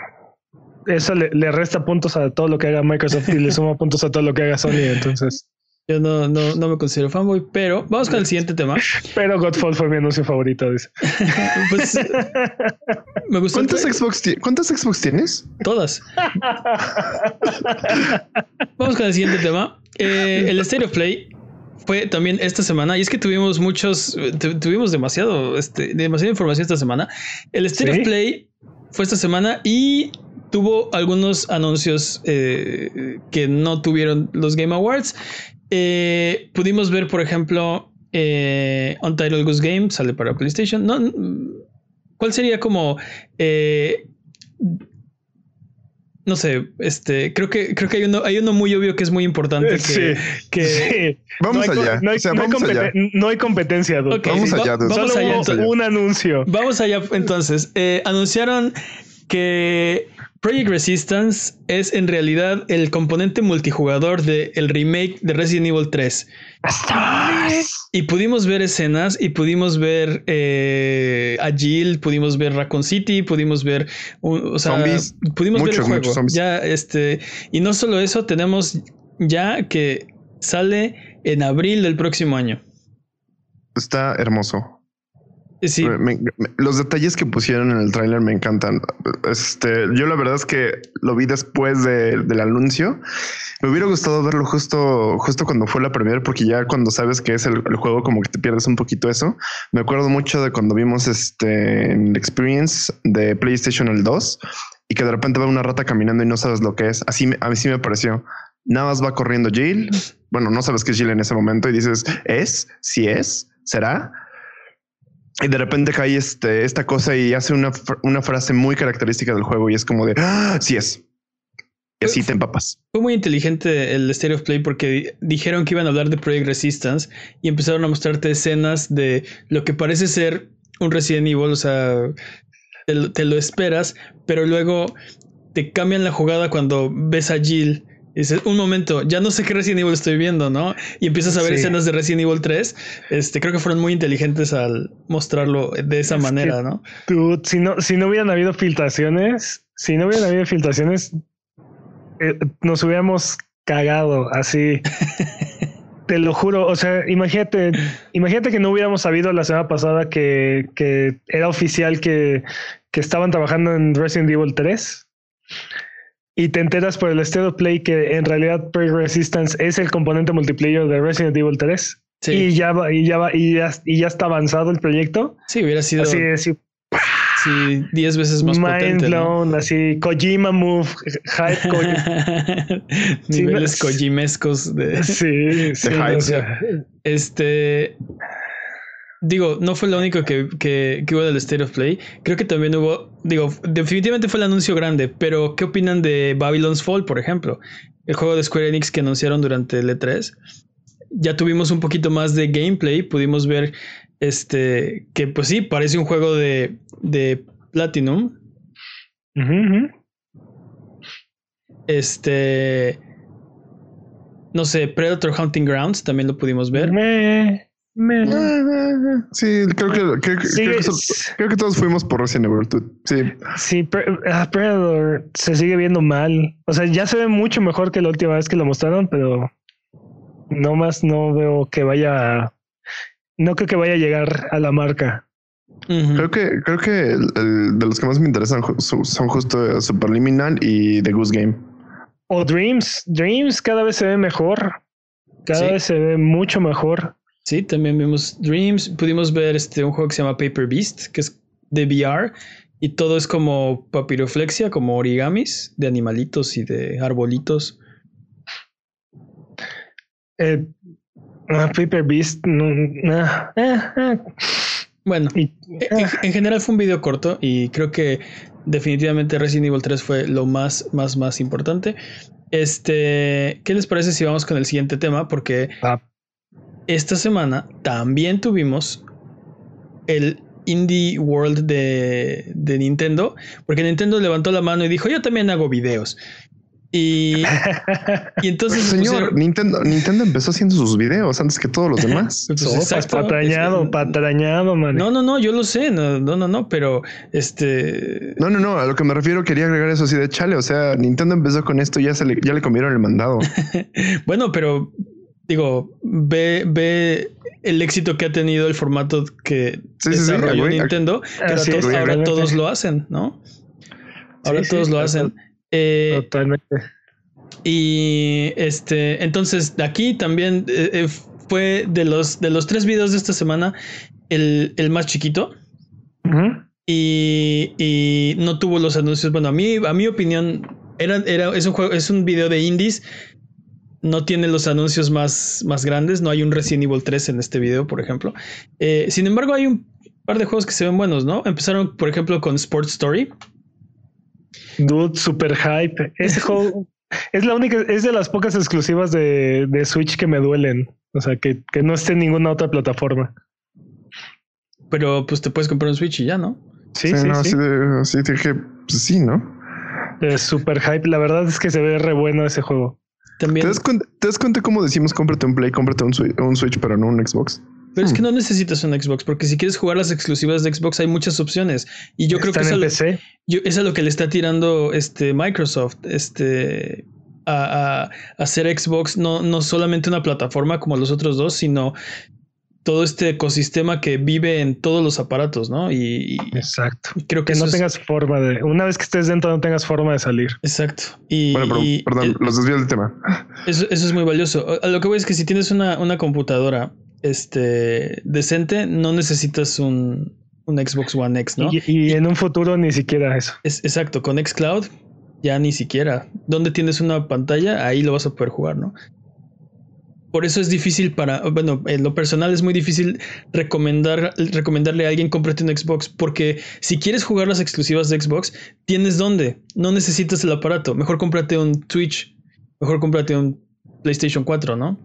eso le, le, resta puntos a todo lo que haga Microsoft y le suma puntos a todo lo que haga Sony. Entonces. Yo no, no, no me considero fanboy, pero vamos con el siguiente tema. Pero Godfall fue mi anuncio favorito, dice. pues me gustó. ¿Cuántas Xbox, ¿Cuántas Xbox tienes? Todas. vamos con el siguiente tema. Eh, el State of Play fue también esta semana y es que tuvimos muchos, tuvimos demasiado, este, demasiada información esta semana. El State of Play fue esta semana y tuvo algunos anuncios eh, que no tuvieron los Game Awards eh, pudimos ver, por ejemplo, eh, Untitled Goose Game sale para PlayStation. No, ¿Cuál sería como eh, no sé, este, creo que creo que hay uno, hay uno muy obvio que es muy importante que, que vamos allá. No hay, no, hay competencia. Vamos allá. Vamos allá. Un anuncio. Vamos allá. Entonces, anunciaron que Project Resistance es en realidad el componente multijugador del el remake de Resident Evil 3. Y pudimos ver escenas y pudimos ver eh, a Jill, pudimos ver Raccoon City, pudimos ver, o sea, pudimos ver el juego. Ya, este, y no solo eso, tenemos ya que sale en abril del próximo año. Está hermoso. Sí. los detalles que pusieron en el tráiler me encantan. Este, yo la verdad es que lo vi después del anuncio. Me hubiera gustado verlo justo, justo cuando fue la primera, porque ya cuando sabes que es el, juego, como que te pierdes un poquito eso. Me acuerdo mucho de cuando vimos este en Experience de PlayStation el 2 y que de repente va una rata caminando y no sabes lo que es. Así a mí sí me pareció. Nada más va corriendo Jill. Bueno, no sabes qué es Jill en ese momento y dices, ¿es? ¿Si es? ¿Será? Y de repente cae este, esta cosa y hace una, una frase muy característica del juego y es como de, ¡Ah, sí es. Y así te empapas. Fue muy inteligente el State of Play porque dijeron que iban a hablar de Project Resistance y empezaron a mostrarte escenas de lo que parece ser un Resident Evil, o sea, te, lo esperas, pero luego te cambian la jugada cuando ves a Jill dices, un momento, ya no sé qué Resident Evil estoy viendo, ¿no? Y empiezas a ver escenas de Resident Evil 3. Este, creo que fueron muy inteligentes al mostrarlo de esa manera, ¿no? Tú, si no, si no hubieran habido filtraciones, si no hubieran habido filtraciones, eh, nos hubiéramos cagado así. Te lo juro, o sea, imagínate, imagínate que no hubiéramos sabido la semana pasada que, que era oficial que, que estaban trabajando en Resident Evil 3 y te enteras por el State of Play que en realidad Pre Resistance es el componente multiplayer de Resident Evil 3. Y ya va, y ya va, y ya, y ya está avanzado el proyecto. Sí, hubiera sido así, así Sí, 10 veces más Mind potente. blown, así Kojima move, hype Kojima. Niveles sí, kojimescos de, sí, sí, hype. O sea, este Digo, no fue lo único que, que, hubo del State of Play. Creo que también hubo, digo, definitivamente fue el anuncio grande, pero ¿qué opinan de Babylon's Fall, por ejemplo? El juego de Square Enix que anunciaron durante el E3. Ya tuvimos un poquito más de gameplay, pudimos ver este, que pues sí, parece un juego de, de Platinum. Este, no sé, Predator Hunting Grounds también lo pudimos ver. Sí, creo que, creo, que, todos fuimos por Resident Evil. Sí, sí ah, Predator se sigue viendo mal. O sea, ya se ve mucho mejor que la última vez que lo mostraron, pero no más no veo que vaya. No creo que vaya a llegar a la marca. Creo que creo que de los que más me interesan son justo Superliminal y The Goose Game. O Dreams. Dreams cada vez se ve mejor. Cada vez se ve mucho mejor. Sí, también vimos Dreams. Pudimos ver este, un juego que se llama Paper Beast, que es de VR. Y todo es como papiroflexia, como origamis de animalitos y de arbolitos. Eh, ah, Paper Beast. Ah, ah, bueno, en, en, general fue un video corto y creo que definitivamente Resident Evil 3 fue lo más, más, más importante. Este, ¿qué les parece si vamos con el siguiente tema? Porque esta semana también tuvimos el Indie World de, Nintendo, porque Nintendo levantó la mano y dijo, yo también hago videos. Y, y entonces... Señor, Nintendo, Nintendo empezó haciendo sus videos antes que todos los demás. pues patrañado, patrañado, man. No, no, no, yo lo sé, no, no, no, no, pero este... No, no, no, a lo que me refiero quería agregar eso así de chale, o sea, Nintendo empezó con esto y ya, se le, ya le comieron el mandado. bueno, pero digo, ve, ve el éxito que ha tenido el formato que desarrolló Nintendo, que ahora, todos lo hacen, ¿no? Ahora todos lo hacen. Eh, totalmente. Y este, entonces, aquí también eh, eh, fue de los, de los tres videos de esta semana el, más chiquito. y, y, no tuvo los anuncios. Bueno, a mí, a mi opinión, era, era, es un juego, es un video de indies no tiene los anuncios más, más grandes. No hay un Resident Evil 3 en este video, por ejemplo. Eh, sin embargo, hay un par de juegos que se ven buenos, ¿no? Empezaron, por ejemplo, con Sports Story. Dude, super hype. Ese juego es la única, es de las pocas exclusivas de, Switch que me duelen. O sea, que, no esté en ninguna otra plataforma. Pero pues te puedes comprar un Switch y ya, ¿no? Sí, sí, sí. sí. dije, pues, sí, ¿no? Es super hype. La verdad es que se ve re bueno ese juego. ¿Te das, cuenta, cómo decimos cómprate un Play, cómprate un, Switch, pero no un Xbox? Pero es que hmm. no necesitas un Xbox, porque si quieres jugar las exclusivas de Xbox hay muchas opciones. Y yo creo que es lo que le está tirando este Microsoft este, a, hacer Xbox no, no solamente una plataforma como los otros dos, sino todo este ecosistema que vive en todos los aparatos, ¿no? Y, exacto. Creo que, no tengas forma de, una vez que estés dentro, no tengas forma de salir. Exacto. Y, bueno, perdón, los desvío del tema. Eso, es muy valioso. A lo que voy es que si tienes una, una computadora este, decente, no necesitas un, un Xbox One X, ¿no? Y, en un futuro ni siquiera eso. Es, exacto, con Xcloud ya ni siquiera. Donde tienes una pantalla, ahí lo vas a poder jugar, ¿no? Por eso es difícil para, bueno, en lo personal es muy difícil recomendar, recomendarle a alguien cómprate un Xbox, porque si quieres jugar las exclusivas de Xbox, tienes dónde, no necesitas el aparato, mejor cómprate un Twitch, mejor cómprate un PlayStation 4, ¿no?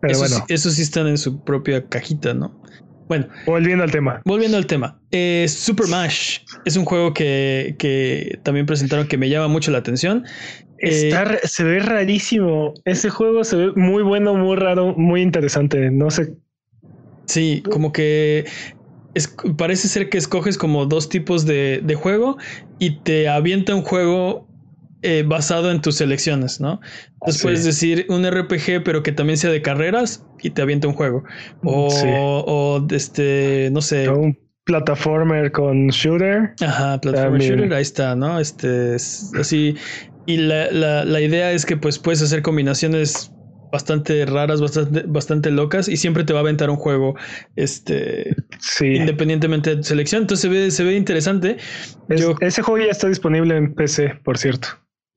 Pero bueno. eso sí están en su propia cajita, ¿no? Bueno. Volviendo al tema. Volviendo al tema. Eh, Super Mash es un juego que, que, también presentaron que me llama mucho la atención. Eh, se ve rarísimo. Ese juego se ve muy bueno, muy raro, muy interesante. No sé. Sí, como que es, parece ser que escoges como dos tipos de, de juego y te avienta un juego eh, basado en tus elecciones, ¿no? Entonces puedes decir un RPG, pero que también sea de carreras y te avienta un juego. O, o este, no sé. un plataformer con shooter. Ajá, plataformer shooter, ahí está, ¿no? Este, así. Y la, la, la idea es que pues puedes hacer combinaciones bastante raras, bastante, bastante locas y siempre te va a aventar un juego este independientemente de tu selección. Entonces se ve, se ve interesante. ese juego ya está disponible en PC, por cierto.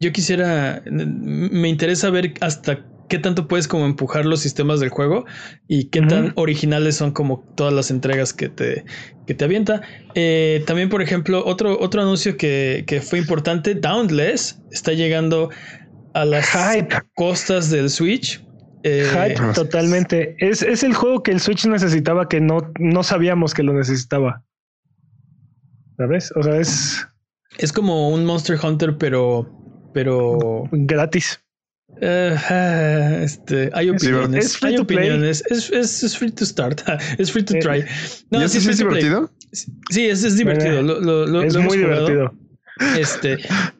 Yo quisiera, me interesa ver hasta qué tanto puedes como empujar los sistemas del juego y qué tan originales son como todas las entregas que te, que te avienta. Eh, también, por ejemplo, otro, otro anuncio que, que, fue importante, Dauntless, está llegando a las costas del Switch. Eh, Hype, totalmente. Es, es, el juego que el Switch necesitaba que no, no sabíamos que lo necesitaba. ¿Sabes? O sea, es... Es como un Monster Hunter, pero pero gratis. Uh, este, hay opiniones. Es free hay to opiniones. Es, es, es, free to start. es free to try. Eh, no, es, es divertido? Sí, es, es divertido. Lo, lo, es muy divertido. Este,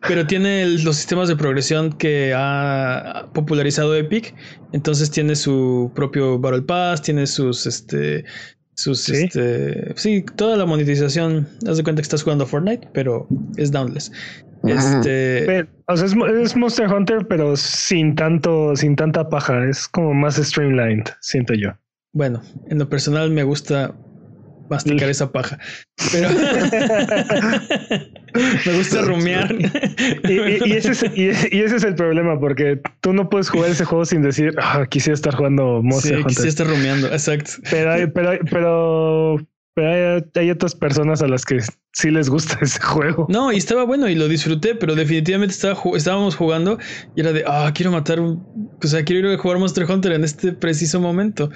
pero tiene los sistemas de progresión que ha popularizado Epic. Entonces tiene su propio Battle Pass, tiene sus este sus ¿Sí? este sí, toda la monetización. Haz de cuenta que estás jugando Fortnite, pero es downless. Este. o sea, es, Monster Hunter, pero sin tanto, sin tanta paja. Es como más streamlined, siento yo. Bueno, en lo personal me gusta masticar esa paja. Pero me gusta rumiar. y, ese es, el problema, porque tú no puedes jugar ese juego sin decir, ah, quisiera estar jugando Monster sí, Quisiera estar rumiando, exacto. Pero, pero, pero pero hay, otras personas a las que sí les gusta ese juego. No, y estaba bueno y lo disfruté, pero definitivamente estaba, estábamos jugando y era de, ah, quiero matar, o sea, quiero ir a jugar Monster Hunter en este preciso momento.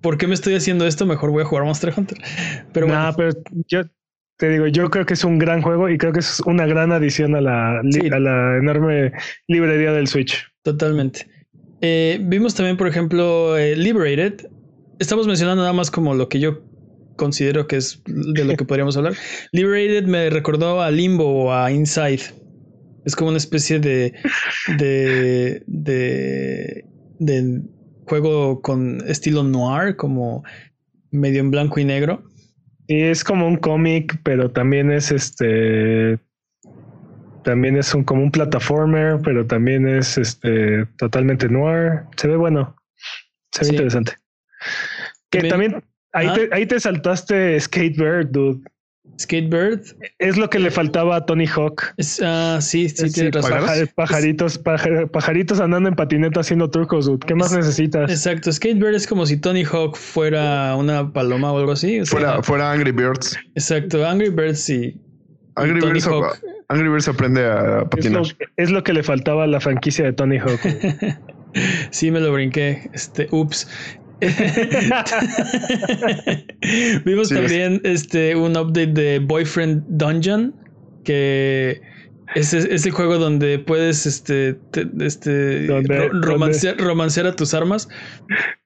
¿Por qué me estoy haciendo esto? Mejor voy a jugar Monster Hunter. Pero bueno. pero yo te digo, yo creo que es un gran juego y creo que es una gran adición a la, a la enorme librería del Switch. Totalmente. Eh, vimos también, por ejemplo, eh, Liberated. Estamos mencionando nada más como lo que yo considero que es de lo que podríamos hablar. Liberated me recordó a Limbo o a Inside. Es como una especie de, de, de, de juego con estilo noir, como medio en blanco y negro. Y es como un cómic, pero también es este. También es un, como un plataformer, pero también es este totalmente noir. Se ve bueno. Se ve interesante. Que también Ahí, te, ahí te saltaste Skatebird, dude. Skatebird. Es lo que le faltaba a Tony Hawk. ah, sí, sí, sí Pajaritos, pajaritos andando en patineta haciendo trucos, dude. ¿Qué más necesitas? Exacto. Skatebird es como si Tony Hawk fuera una paloma o algo así. fuera, fuera Angry Birds. Exacto. Angry Birds sí. Angry Birds, Angry Birds aprende a patinar. Es lo, es lo, que le faltaba a la franquicia de Tony Hawk. sí, me lo brinqué. Este, ups. Vimos también este, un update de Boyfriend Dungeon, que es, es el juego donde puedes este, este romancear, a tus armas.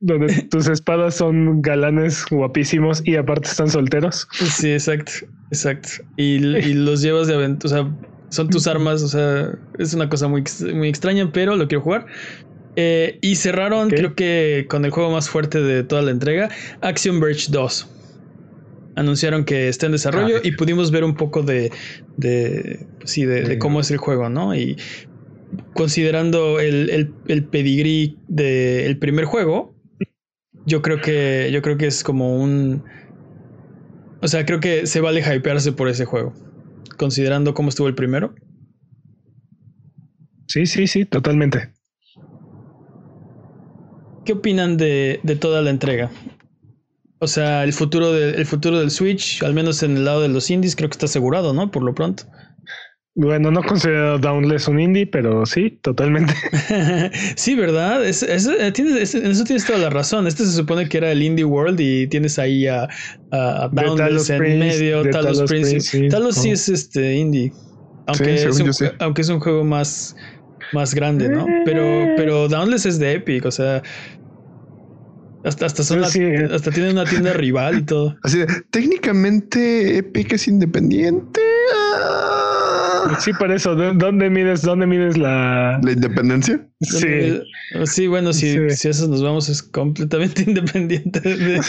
Donde tus espadas son galanes guapísimos y aparte están solteros. Sí, exacto, exacto. Y, los llevas de aventura, o sea, son tus armas, o sea, es una cosa muy, muy extraña, pero lo quiero jugar. Eh, y cerraron, creo que con el juego más fuerte de toda la entrega, Action Verge 2. Anunciaron que está en desarrollo ah. y pudimos ver un poco de, de, sí, de, cómo es el juego, ¿no? Y considerando el, el, el pedigrí del primer juego, yo creo que yo creo que es como un o sea, creo que se vale hypearse por ese juego, considerando cómo estuvo el primero. Sí, sí, sí, totalmente. ¿Qué opinan de, de toda la entrega? O sea, el futuro, de, el futuro del Switch, al menos en el lado de los indies, creo que está asegurado, ¿no? Por lo pronto. Bueno, no considero Downless un indie, pero sí, totalmente. sí, ¿verdad? Eh, en eso tienes toda la razón. Este se supone que era el Indie World y tienes ahí a, a, Downless en medio, Talos, Prince. Sí. Talos sí es este indie. Aunque, es un, aunque es un juego más, más grande, ¿no? Pero, eh. pero Downless es de Epic, o sea. Hasta, hasta, hasta tiene una tienda rival y todo. Así de, técnicamente Epic es independiente. Ah. Sí, por eso. ¿Dónde mides, dónde mides la... ¿La independencia? Sí. Sí, bueno, si, si eso nos vamos es completamente independiente. De...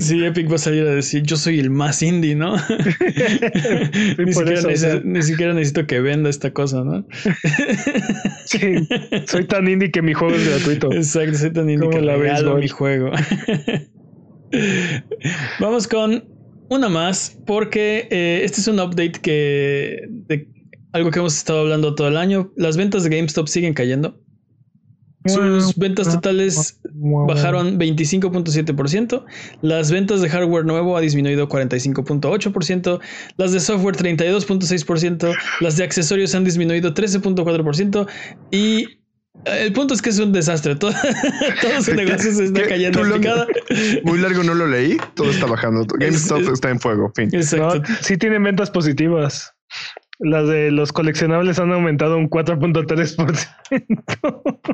sí, Epic va a salir a decir, yo soy el más indie, ¿no? ni, siquiera necesito, ni, siquiera necesito, que venda esta cosa, ¿no? sí, soy tan indie que mi juego es gratuito. Exacto, soy tan indie que la regalo mi juego. Vamos con una más, porque eh, este es un update que de algo que hemos estado hablando todo el año. Las ventas de GameStop siguen cayendo. Sus ventas totales bajaron 25.7%. Las ventas de hardware nuevo ha disminuido 45.8%. Las de software 32.6%. Las de accesorios han disminuido 13.4%. Y el punto es que es un desastre. Todo, todo su negocio se está cayendo. muy largo no lo leí. Todo está bajando. GameStop está en fuego. Fin. sí tienen ventas positivas. Las de los coleccionables han aumentado un 4.3%.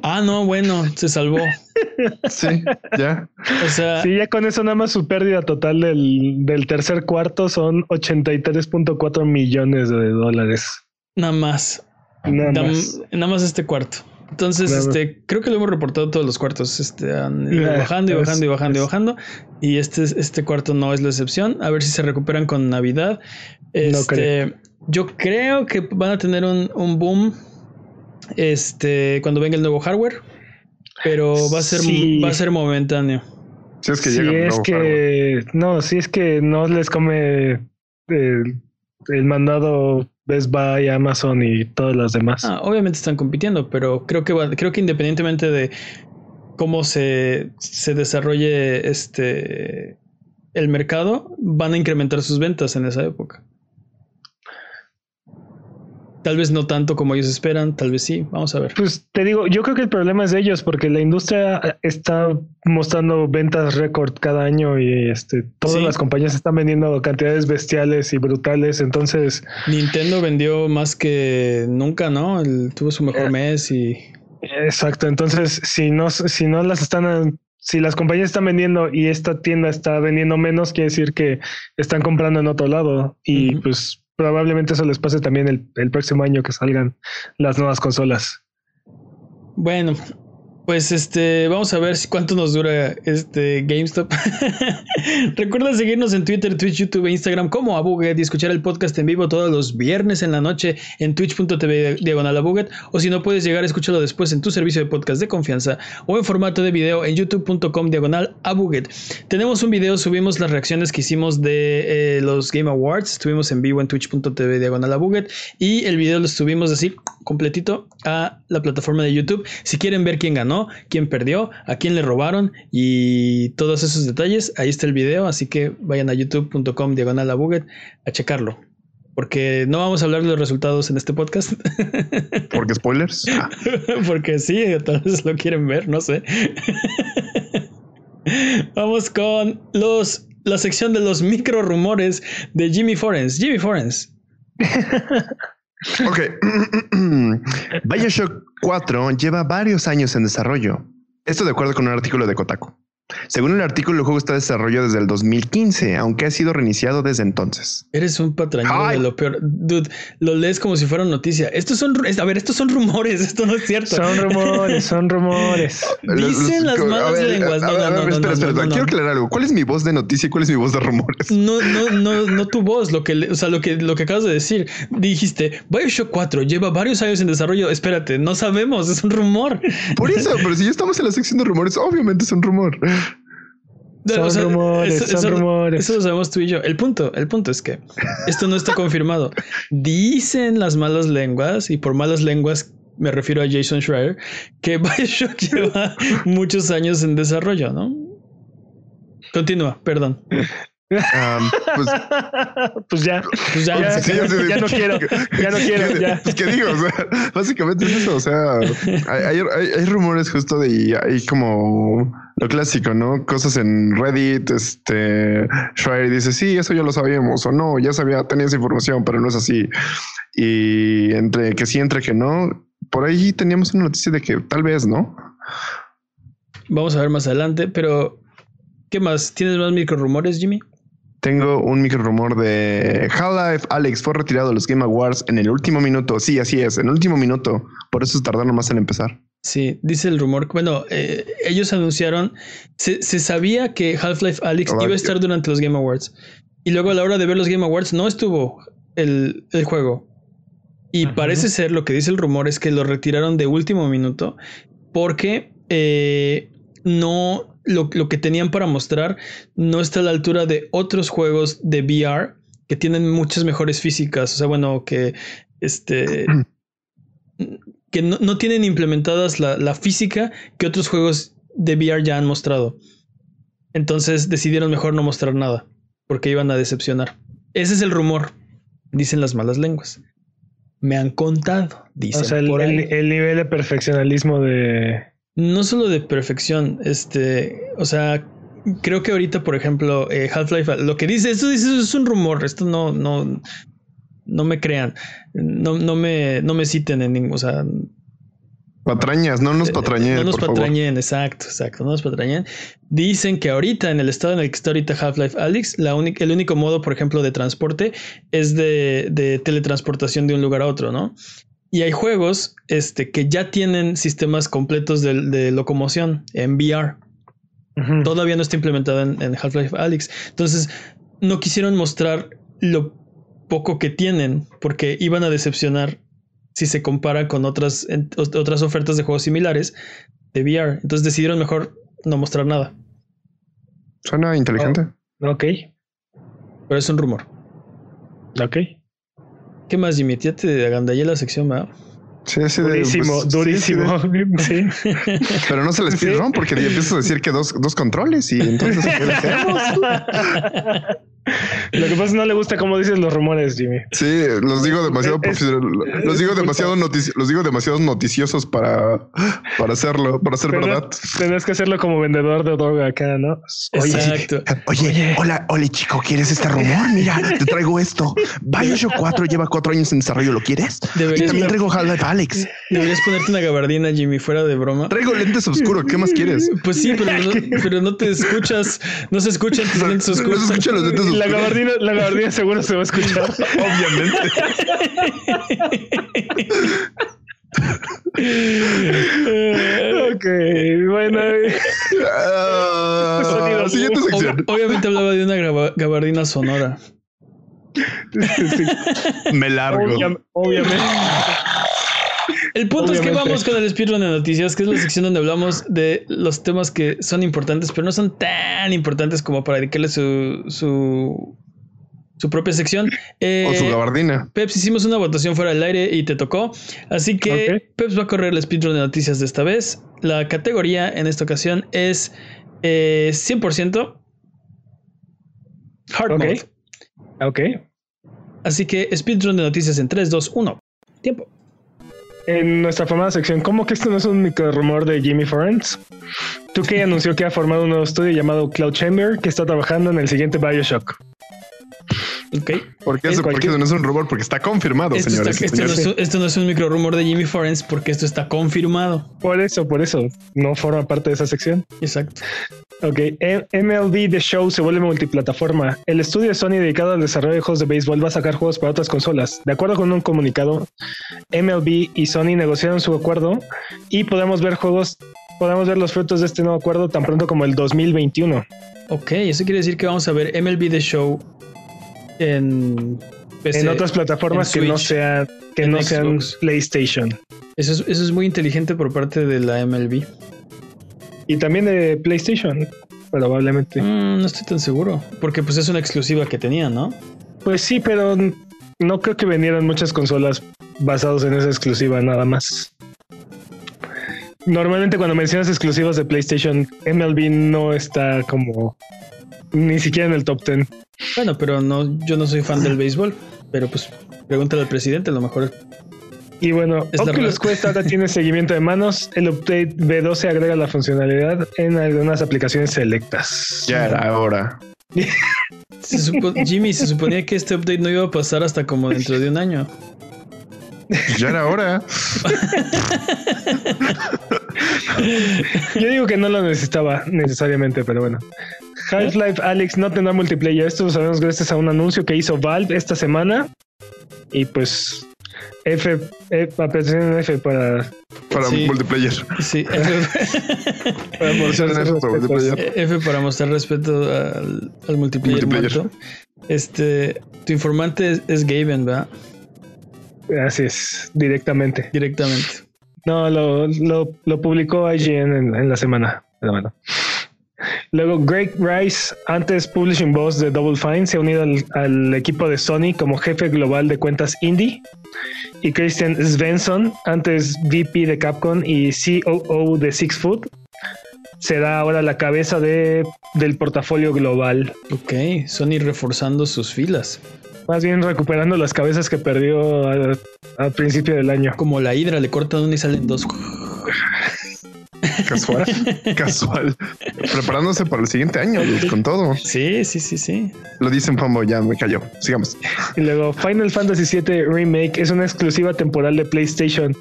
Ah, no, bueno, se salvó. Sí, ya. O sea, sí, ya con eso nada más su pérdida total del, del tercer cuarto son 83.4 millones de dólares. Nada más. Nada más. Nada más este cuarto. Entonces, este, creo que lo hemos reportado todos los cuartos. Este, han ido bajando y bajando y bajando y bajando. Y este, este cuarto no es la excepción. A ver si se recuperan con Navidad. Este, Yo creo que van a tener un, un, boom. Este, cuando venga el nuevo hardware. Pero va a ser, va a ser momentáneo. Si es que llega es que, no, si es que no les come el, el mandado Best Buy, Amazon y todas las demás. Ah, obviamente están compitiendo, pero creo que creo que independientemente de cómo se, se desarrolle este el mercado, van a incrementar sus ventas en esa época. Tal vez no tanto como ellos esperan, tal vez sí, vamos a ver. Pues te digo, yo creo que el problema es de ellos porque la industria está mostrando ventas récord cada año y este todas las compañías están vendiendo cantidades bestiales y brutales, entonces Nintendo vendió más que nunca, ¿no? tuvo su mejor eh, mes y Exacto, entonces si no si no las están si las compañías están vendiendo y esta tienda está vendiendo menos, quiere decir que están comprando en otro lado y pues probablemente eso les pase también el, el próximo año que salgan las nuevas consolas. Bueno, pues este, vamos a ver cuánto nos dura este GameStop. Recuerda seguirnos en Twitter, Twitch, YouTube e Instagram como Abuget y escuchar el podcast en vivo todos los viernes en la noche en twitch.tv diagonal Abuget o si no puedes llegar, escúchalo después en tu servicio de podcast de confianza o en formato de video en youtube.com diagonal Abuget. Tenemos un video, subimos las reacciones que hicimos de eh, los Game Awards, estuvimos en vivo en twitch.tv diagonal Abuget y el video lo subimos así completito a la plataforma de YouTube. Si quieren ver quién ganó, quién perdió, a quién le robaron y todos esos detalles. Ahí está el video, así que vayan a youtube.com diagonal a checarlo. Porque no vamos a hablar de los resultados en este podcast. ¿Porque spoilers? Porque sí, tal vez lo quieren ver, no sé. Vamos con los la sección de los micro rumores de Jimmy Forens. Jimmy Forens. Ok. Bioshock 4 lleva varios años en desarrollo. Esto de acuerdo con un artículo de Kotaku. Según el artículo, el juego está en desarrollo desde el 2015, aunque ha sido reiniciado desde entonces. Eres un patrañero de lo peor. Dude, lo lees como si fuera noticia. Estos son, a ver, estos son rumores, esto no es cierto. Son rumores, son rumores. Dicen las malas lenguas. No, no, no, espera, espera, Quiero aclarar algo. ¿Cuál es mi voz de noticia y cuál es mi voz de rumores? No, no, no, no tu voz, lo que, o sea, lo que, lo que acabas de decir. Dijiste, Bioshock 4 lleva varios años en desarrollo. Espérate, no sabemos, es un rumor. Por eso, pero si ya estamos en la sección de rumores, obviamente es un rumor. Son rumores, son rumores. Eso lo sabemos tú y yo. El punto, el punto es que esto no está confirmado. Dicen las malas lenguas, y por malas lenguas me refiero a Jason Schreier, que Bioshock lleva muchos años en desarrollo, ¿no? Continúa, perdón. Um, pues, pues, ya, pues ya, ya, sí, sí, ya no quiero, ya no quiero, ya. Pues qué digo, o sea, básicamente es eso, o sea, hay, hay, hay rumores justo de y hay como lo clásico, ¿no? Cosas en Reddit, este, Schreier dice, sí, eso ya lo sabíamos, o no, ya sabía, tenía esa información, pero no es así. Y entre que sí, entre que no, por ahí teníamos una noticia de que tal vez, ¿no? Vamos a ver más adelante, pero ¿qué más? ¿Tienes más micro rumores, Jimmy? Tengo un micro rumor de Half-Life Alex fue retirado de los Game Awards en el último minuto. Sí, así es, en el último minuto. Por eso tardaron más en empezar. Sí, dice el rumor. Bueno, eh, ellos anunciaron, se, se sabía que Half-Life Alex iba a estar durante los Game Awards. Y luego a la hora de ver los Game Awards no estuvo el, el juego. Y parece ser lo que dice el rumor es que lo retiraron de último minuto porque eh, no lo, lo, que tenían para mostrar no está a la altura de otros juegos de VR que tienen muchas mejores físicas. O sea, bueno, que este. que no, no tienen implementadas la, la, física que otros juegos de VR ya han mostrado. Entonces decidieron mejor no mostrar nada, porque iban a decepcionar. Ese es el rumor, dicen las malas lenguas. Me han contado, dicen. O sea, el, por ahí. el, el nivel de perfeccionalismo de, no solo de perfección, este, o sea, creo que ahorita, por ejemplo, eh, Half-Life, lo que dice, esto dice, es un rumor, esto no, no, no me crean, no, no me, no me citen en ningún, o sea, patrañas, no nos patrañen. No nos por patrañen, favor. exacto, exacto, no nos patrañen. Dicen que ahorita, en el estado en el que está ahorita Half-Life Alyx, la única, el único modo, por ejemplo, de transporte es de, de teletransportación de un lugar a otro, ¿no? Y hay juegos este, que ya tienen sistemas completos de, de locomoción en VR. Uh -huh. Todavía no está implementado en, en Half-Life Alyx. Entonces, no quisieron mostrar lo poco que tienen porque iban a decepcionar si se compara con otras, en, otras ofertas de juegos similares de VR. Entonces decidieron mejor no mostrar nada. Suena inteligente. Oh, ok. Pero es un rumor. Ok. ¿Qué más, Jimmy? Ya te agandallé la sección, ¿verdad? Sí, sí, durísimo, pues, durísimo. Sí, sí. Pero no se les pide ¿no? porque ya empiezas a decir que dos, dos controles y entonces Lo que pasa es que no le gusta cómo dices los rumores, Jimmy. Sí, los digo demasiado es, los digo demasiado notici los digo demasiado noticiosos para, para hacerlo, para ser Pero verdad. Tendrás que hacerlo como vendedor de droga acá, ¿no? Oye, Exacto. Oye, oye, hola, hola chico, ¿quieres este rumor? Mira, te traigo esto. Bioshock 4 lleva cuatro años en desarrollo, ¿lo quieres? Deberías y también traigo Half-Life Alex. Deberías ponerte una gabardina, Jimmy, fuera de broma. Traigo lentes oscuros, ¿qué más quieres? Pues sí, pero no, pero no te escuchas, no se escuchan tus lentes oscuros. No se escuchan los lentes oscuros. La gabardina, la gabardina seguro se va a escuchar. Obviamente. ok, bueno. Uh, siguiente sección. Ob obviamente hablaba de una gabardina sonora. Sí. Me largo. Obvia obviamente. El punto Obviamente. es que vamos con el speedrun de noticias, que es la sección donde hablamos de los temas que son importantes, pero no son tan importantes como para dedicarle su, su, su propia sección. Eh, o su gabardina. Peps, hicimos una votación fuera del aire y te tocó. Así que okay. Peps va a correr el speedrun de noticias de esta vez. La categoría en esta ocasión es eh, 100% hard okay. mode. Ok. Así que speedrun de noticias en 3, 2, 1. Tiempo. En nuestra famosa sección, ¿cómo que esto no es un micro rumor de Jimmy Forens? 2K anunció que ha formado un nuevo estudio llamado Cloud Chamber que está trabajando en el siguiente Bioshock. Ok. ¿Por qué, eso, porque eso no es un rumor? Porque está confirmado, esto señores. Está, esto, no es, esto, no es, un micro rumor de Jimmy Forens porque esto está confirmado. Por eso, por eso. No forma parte de esa sección. Exacto. Ok, M- MLB The Show se vuelve multiplataforma. El estudio de Sony dedicado al desarrollo de juegos de béisbol va a sacar juegos para otras consolas. De acuerdo con un comunicado, MLB y Sony negociaron su acuerdo y podemos ver juegos, podemos ver los frutos de este nuevo acuerdo tan pronto como el 2021. Ok, eso quiere decir que vamos a ver MLB The Show en PC. en otras plataformas en que no sean que no sean. PlayStation Eso es, eso es muy inteligente por parte de la MLB. y también de PlayStation probablemente. Mm, no estoy tan seguro. Porque pues es una exclusiva que tenían, ¿no? Pues sí, pero no creo que vendieran muchas consolas basados en esa exclusiva nada más. Normalmente cuando mencionas exclusivas de PlayStation, MLB no está como ni siquiera en el top 10. Bueno, pero no, yo no soy fan del béisbol. Pero pues pregúntale al presidente, a lo mejor. Y bueno, Es Oculus. Quest ahora tiene seguimiento de manos. El update B12 agrega la funcionalidad en algunas aplicaciones selectas. Ya era hora. Se supo- Jimmy, se suponía que este update no iba a pasar hasta como dentro de un año. Ya era hora. Yo digo que no lo necesitaba necesariamente, pero bueno. Half-Life Alex no tendrá multiplayer. Esto lo sabemos gracias a un anuncio que hizo Valve esta semana. Y pues F, F F para, Para Sí. multiplayer. Sí, F, para mostrar F para multiplayer. F para mostrar respeto al, al multiplayer. Multiplayer. Este, tu informante es, es Gaben, ¿verdad? Así es, directamente. Directamente. No, lo, lo, lo publicó IGN en, en la semana. Pero bueno. Luego, Greg Rice, antes Publishing Boss de Double Fine, se ha unido al, al equipo de Sony como jefe global de cuentas indie. Y Christian Svensson, antes VP de Capcom y COO de Six Foot, será ahora la cabeza de, del portafolio global. Ok, Sony reforzando sus filas. Más bien recuperando las cabezas que perdió al, al principio del año. Como la hidra, le cortan una y salen dos. Casual. Casual. Preparándose para el siguiente año, con todo. Sí, sí, sí, sí. Lo dicen Fambo, ya me cayó. Sigamos. Y luego Final Fantasy VII Remake es una exclusiva temporal de PlayStation.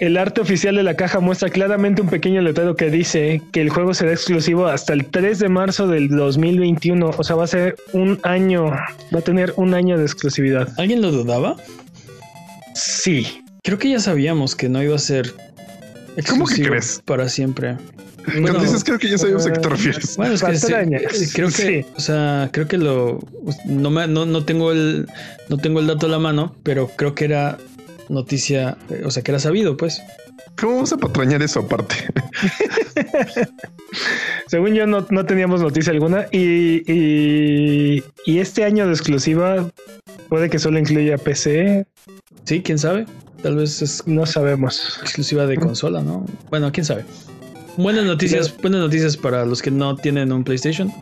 El arte oficial de la caja muestra claramente un pequeño letrero que dice que el juego será exclusivo hasta el 3 de marzo del 2021. O sea, va a ser un año, va a tener un año de exclusividad. ¿Alguien lo dudaba? Sí. Creo que ya sabíamos que no iba a ser ¿Cómo que crees? para siempre. Cuando Bueno, dices creo que ya sabemos a qué te refieres. Bueno, es que sí, Patrañas. creo que, Sí. o sea, creo que lo no me no, no tengo el no tengo el dato a la mano, pero creo que era noticia, eh, o sea, que era sabido, pues. ¿Cómo vamos a patrañar eso aparte? Según yo no, no teníamos noticia alguna y, y, y este año de exclusiva puede que solo incluya PC. Sí, quién sabe. Tal vez es No sabemos. exclusiva de consola, ¿no? Bueno, quién sabe. Buenas noticias, buenas noticias para los que no tienen un PlayStation.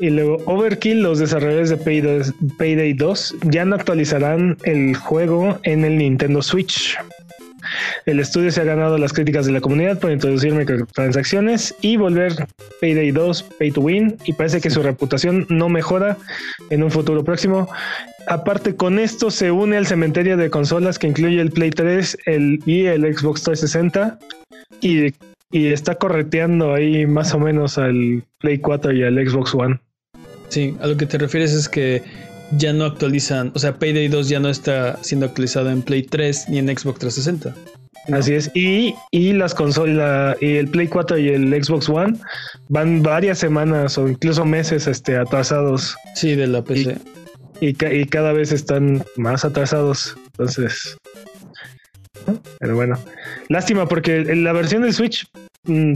Y luego Overkill, los desarrolladores de Payday, Payday 2 ya no actualizarán el juego en el Nintendo Switch. El estudio se ha ganado las críticas de la comunidad por introducir microtransacciones y volver Payday 2 pay to win y parece que su reputación no mejora en un futuro próximo. Aparte con esto se une al cementerio de consolas que incluye el Play 3 el, y el Xbox 360 y, y está correteando ahí más o menos al Play 4 y al Xbox One. Sí, a lo que te refieres es que ya no actualizan, o sea, Payday 2 ya no está siendo actualizado en Play 3 ni en Xbox 360. ¿no? Así es. Y, y las consolas, y el Play 4 y el Xbox One van varias semanas o incluso meses este, atrasados Sí, de la PC. y, ca- y cada vez están más atrasados. Entonces, pero bueno, lástima porque la versión del Switch mm,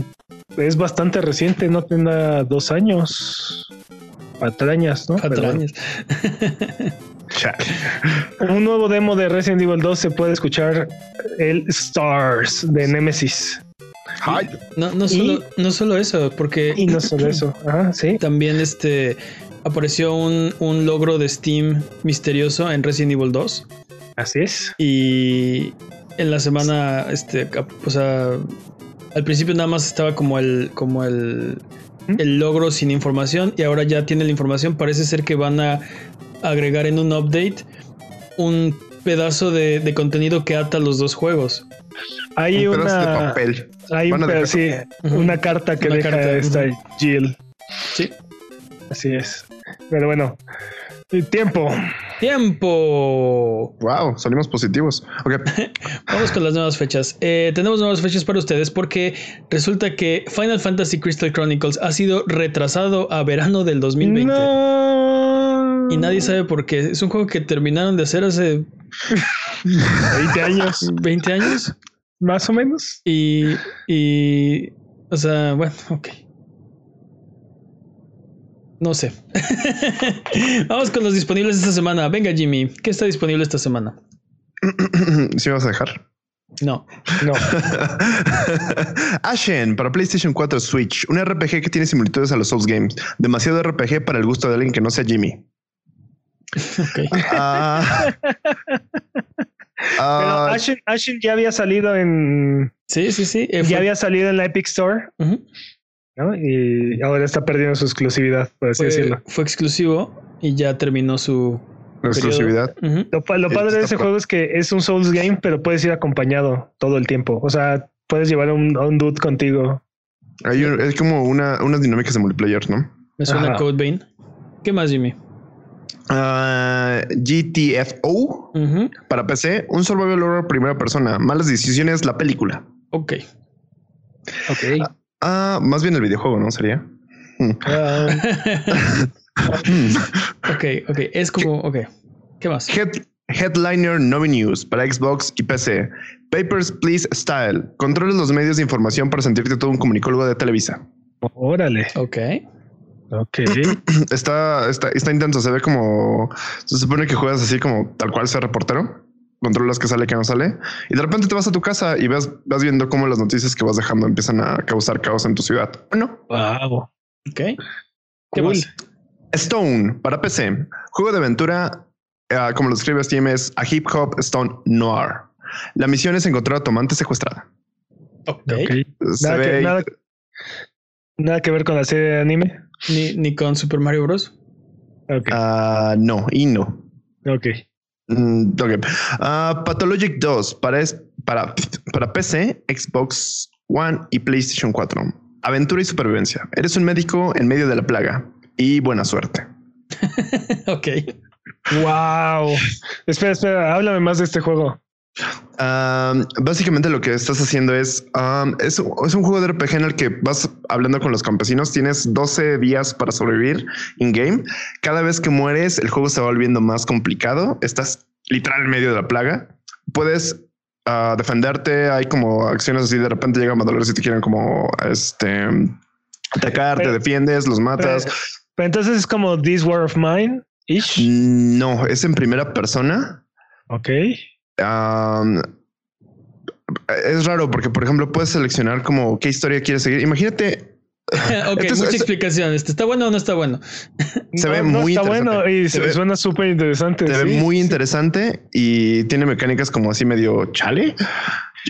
es bastante reciente, no tendrá dos años. Patrañas, ¿no? Patrañas. Chale. Un nuevo demo de Resident Evil 2 se puede escuchar el Stars de Nemesis. Ay, No, no, solo, no solo eso, porque Y no solo eso. Sí. también este apareció un, un logro de Steam misterioso en Resident Evil 2 Así es. y en la semana, este, o sea, al principio nada más estaba como el, como el, el logro sin información y ahora ya tiene la información. Parece ser que van a agregar en un update un pedazo de, de contenido que ata los dos juegos. Hay un pedazo de una, papel. Hay un sí, Ujú. una carta que Una deja carta, esta. Jill. Sí. Así es. Pero bueno, el tiempo. Tiempo. Wow, salimos positivos. Ok. Vamos con las nuevas fechas. Eh, tenemos nuevas fechas para ustedes porque resulta que Final Fantasy Crystal Chronicles ha sido retrasado a verano del 2020. No. Y nadie sabe por qué. Es un juego que terminaron de hacer hace 20 años, 20 años. más o menos. Y, y, o sea, bueno, ok. No sé. Vamos con los disponibles esta semana. Venga, Jimmy, ¿qué está disponible esta semana? ¿Sí me vas a dejar? No. No. Ashen para PlayStation 4 Switch, un RPG que tiene similitudes a los Souls Games. Demasiado RPG para el gusto de alguien que no sea Jimmy. Ok. Ah, Pero ah, Ashen, Ashen ya había salido en. Sí, sí, sí. eh, Ya fue- había salido en la Epic Store. ¿No? Y ahora está perdiendo su exclusividad, por así fue, decirlo. fue exclusivo y ya terminó su exclusividad. Lo, pa- lo padre de ese juego es que es un Souls game, pero puedes ir acompañado todo el tiempo. O sea, puedes llevar a un, a un dude contigo. Hay un- es como una, unas dinámicas de multiplayer, ¿no? Me suena Ajá. Code Vein. ¿Qué más, Jimmy? Ah, GTFO Ujú. para PC, un survival horror primera persona. Malas decisiones, la película. Ok. Ok. Ah, más bien el videojuego, ¿no? Sería. Hmm. ok, ok. Es como, ok. ¿Qué más? Head- Headliner Novi News para Xbox y PC. Papers, Please Style. Controles los medios de información para sentirte todo un comunicólogo de Televisa. Órale. Ok. Ok. Está, está, está intenso. Se ve como se supone que juegas así como tal cual ser reportero. Controlas que sale, que no sale. Y de repente te vas a tu casa y vas, vas viendo cómo las noticias que vas dejando empiezan a causar caos en tu ciudad. Bueno, Wow. Ok. ¿Qué Cool. más? Stone para PC. Juego de aventura, ah, como lo escribe Steam, es a hip hop Stone Noir. La misión es encontrar a tu amante secuestrada. Ok. Ok. Se Nada, que, nada, nada que ver con la serie de anime. Ni, ni con Super Mario Bros. Ok. Ah, no, y no. ok. Mm, ok. Ah, Pathologic 2 para, es- para, para PC, Xbox One y PlayStation 4. Aventura y supervivencia. Eres un médico en medio de la plaga. Y buena suerte. ok. Wow. Espera, espera. Háblame más de este juego. Um, básicamente lo que estás haciendo es, um, es, es un juego de RPG en el que vas hablando con los campesinos. Tienes 12 días para sobrevivir in game. Cada vez que mueres, el juego se va volviendo más complicado. Estás literal en medio de la plaga. Puedes ah, defenderte. Hay como acciones así. De repente llegan mandadores y te quieren como este atacar. Te defiendes, los matas. Pero entonces es como This War of Mine ish. No, es en primera persona. Ok. Um, es raro porque, por ejemplo, puedes seleccionar como qué historia quieres seguir. Imagínate, ok, es- mucha es- explicación. ¿Este está bueno o no está bueno? Se No, ve no muy está interesante. bueno y Se se- ve- suena súper interesante. se sí. ve muy interesante y tiene mecánicas como así medio chale.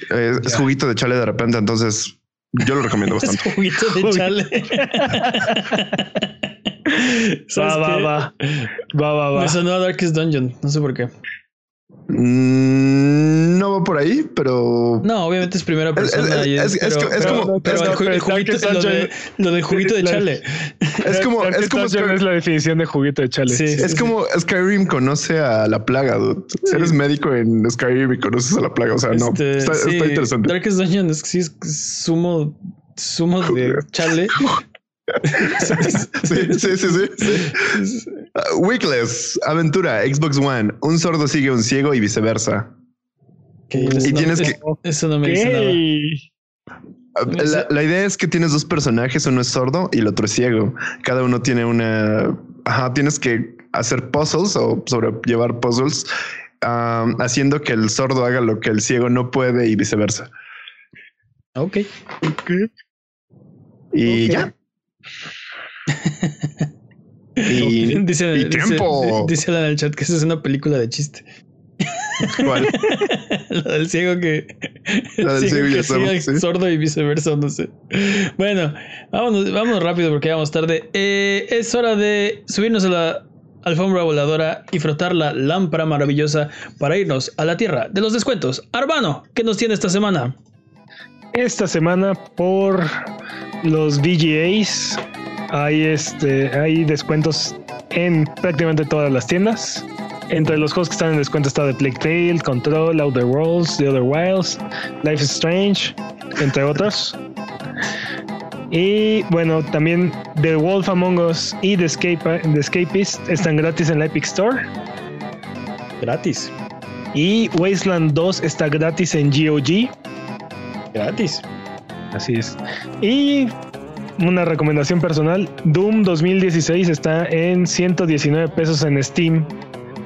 Es, es juguito de chale de repente, entonces yo lo recomiendo Es bastante. juguito de chale. ¿Sabes Va, va, va. Va, va, va. Me sonó a Darkest Dungeon. No sé por qué. Mm, no va por ahí, pero No, obviamente es primera persona. es- y es- es pero, que- es pero- como- el, juguito, lo, de, Dungeon- lo del juguito de chale. es como, es como, es la definición de juguito de chale. Sí. es como Skyrim conoce a la plaga. dude. Eres médico en Skyrim y conoces a la plaga. O sea, no Este, está, sí, está interesante. Darkest Dungeon es que sí es sumo, sumo de chale. Sí, sí, sí, sí. Uh, Weekless, aventura, Xbox One. Un sordo sigue a un ciego y viceversa. Y no- tienes es- que- Eso no me dice nada. Uh, La, la idea es que tienes dos personajes, uno es sordo y el otro es ciego. Cada uno tiene una. Ajá, tienes que hacer puzzles o sobrellevar puzzles, um, haciendo que el sordo haga lo que el ciego no puede y viceversa. Ok. Y Ok. ya. y dice, y dice- tiempo. dice Alan en el chat que esa es una película de chiste. ¿cuál? Lo del ciego que. La del ciego que sí. sordo y viceversa, no sé. Bueno, vámonos, vámonos rápido porque ya vamos tarde. Eh, es hora de subirnos a la alfombra voladora y frotar la lámpara maravillosa para irnos a la tierra de los descuentos. Arbano, ¿qué nos tiene esta semana? esta semana por los VGAs hay este hay descuentos en prácticamente todas las tiendas. Entre los juegos que están en descuento está The Plague Tale, Control, Outer Worlds, The Other Wilds, Life is Strange, entre otros. Y bueno, también The Wolf Among Us y The, Escape, The Escapist están gratis en la Epic Store. Gratis. Y Wasteland 2 está gratis en GOG. Gratis. Así es. Y una recomendación personal, Doom 2016 está en 119 pesos en Steam.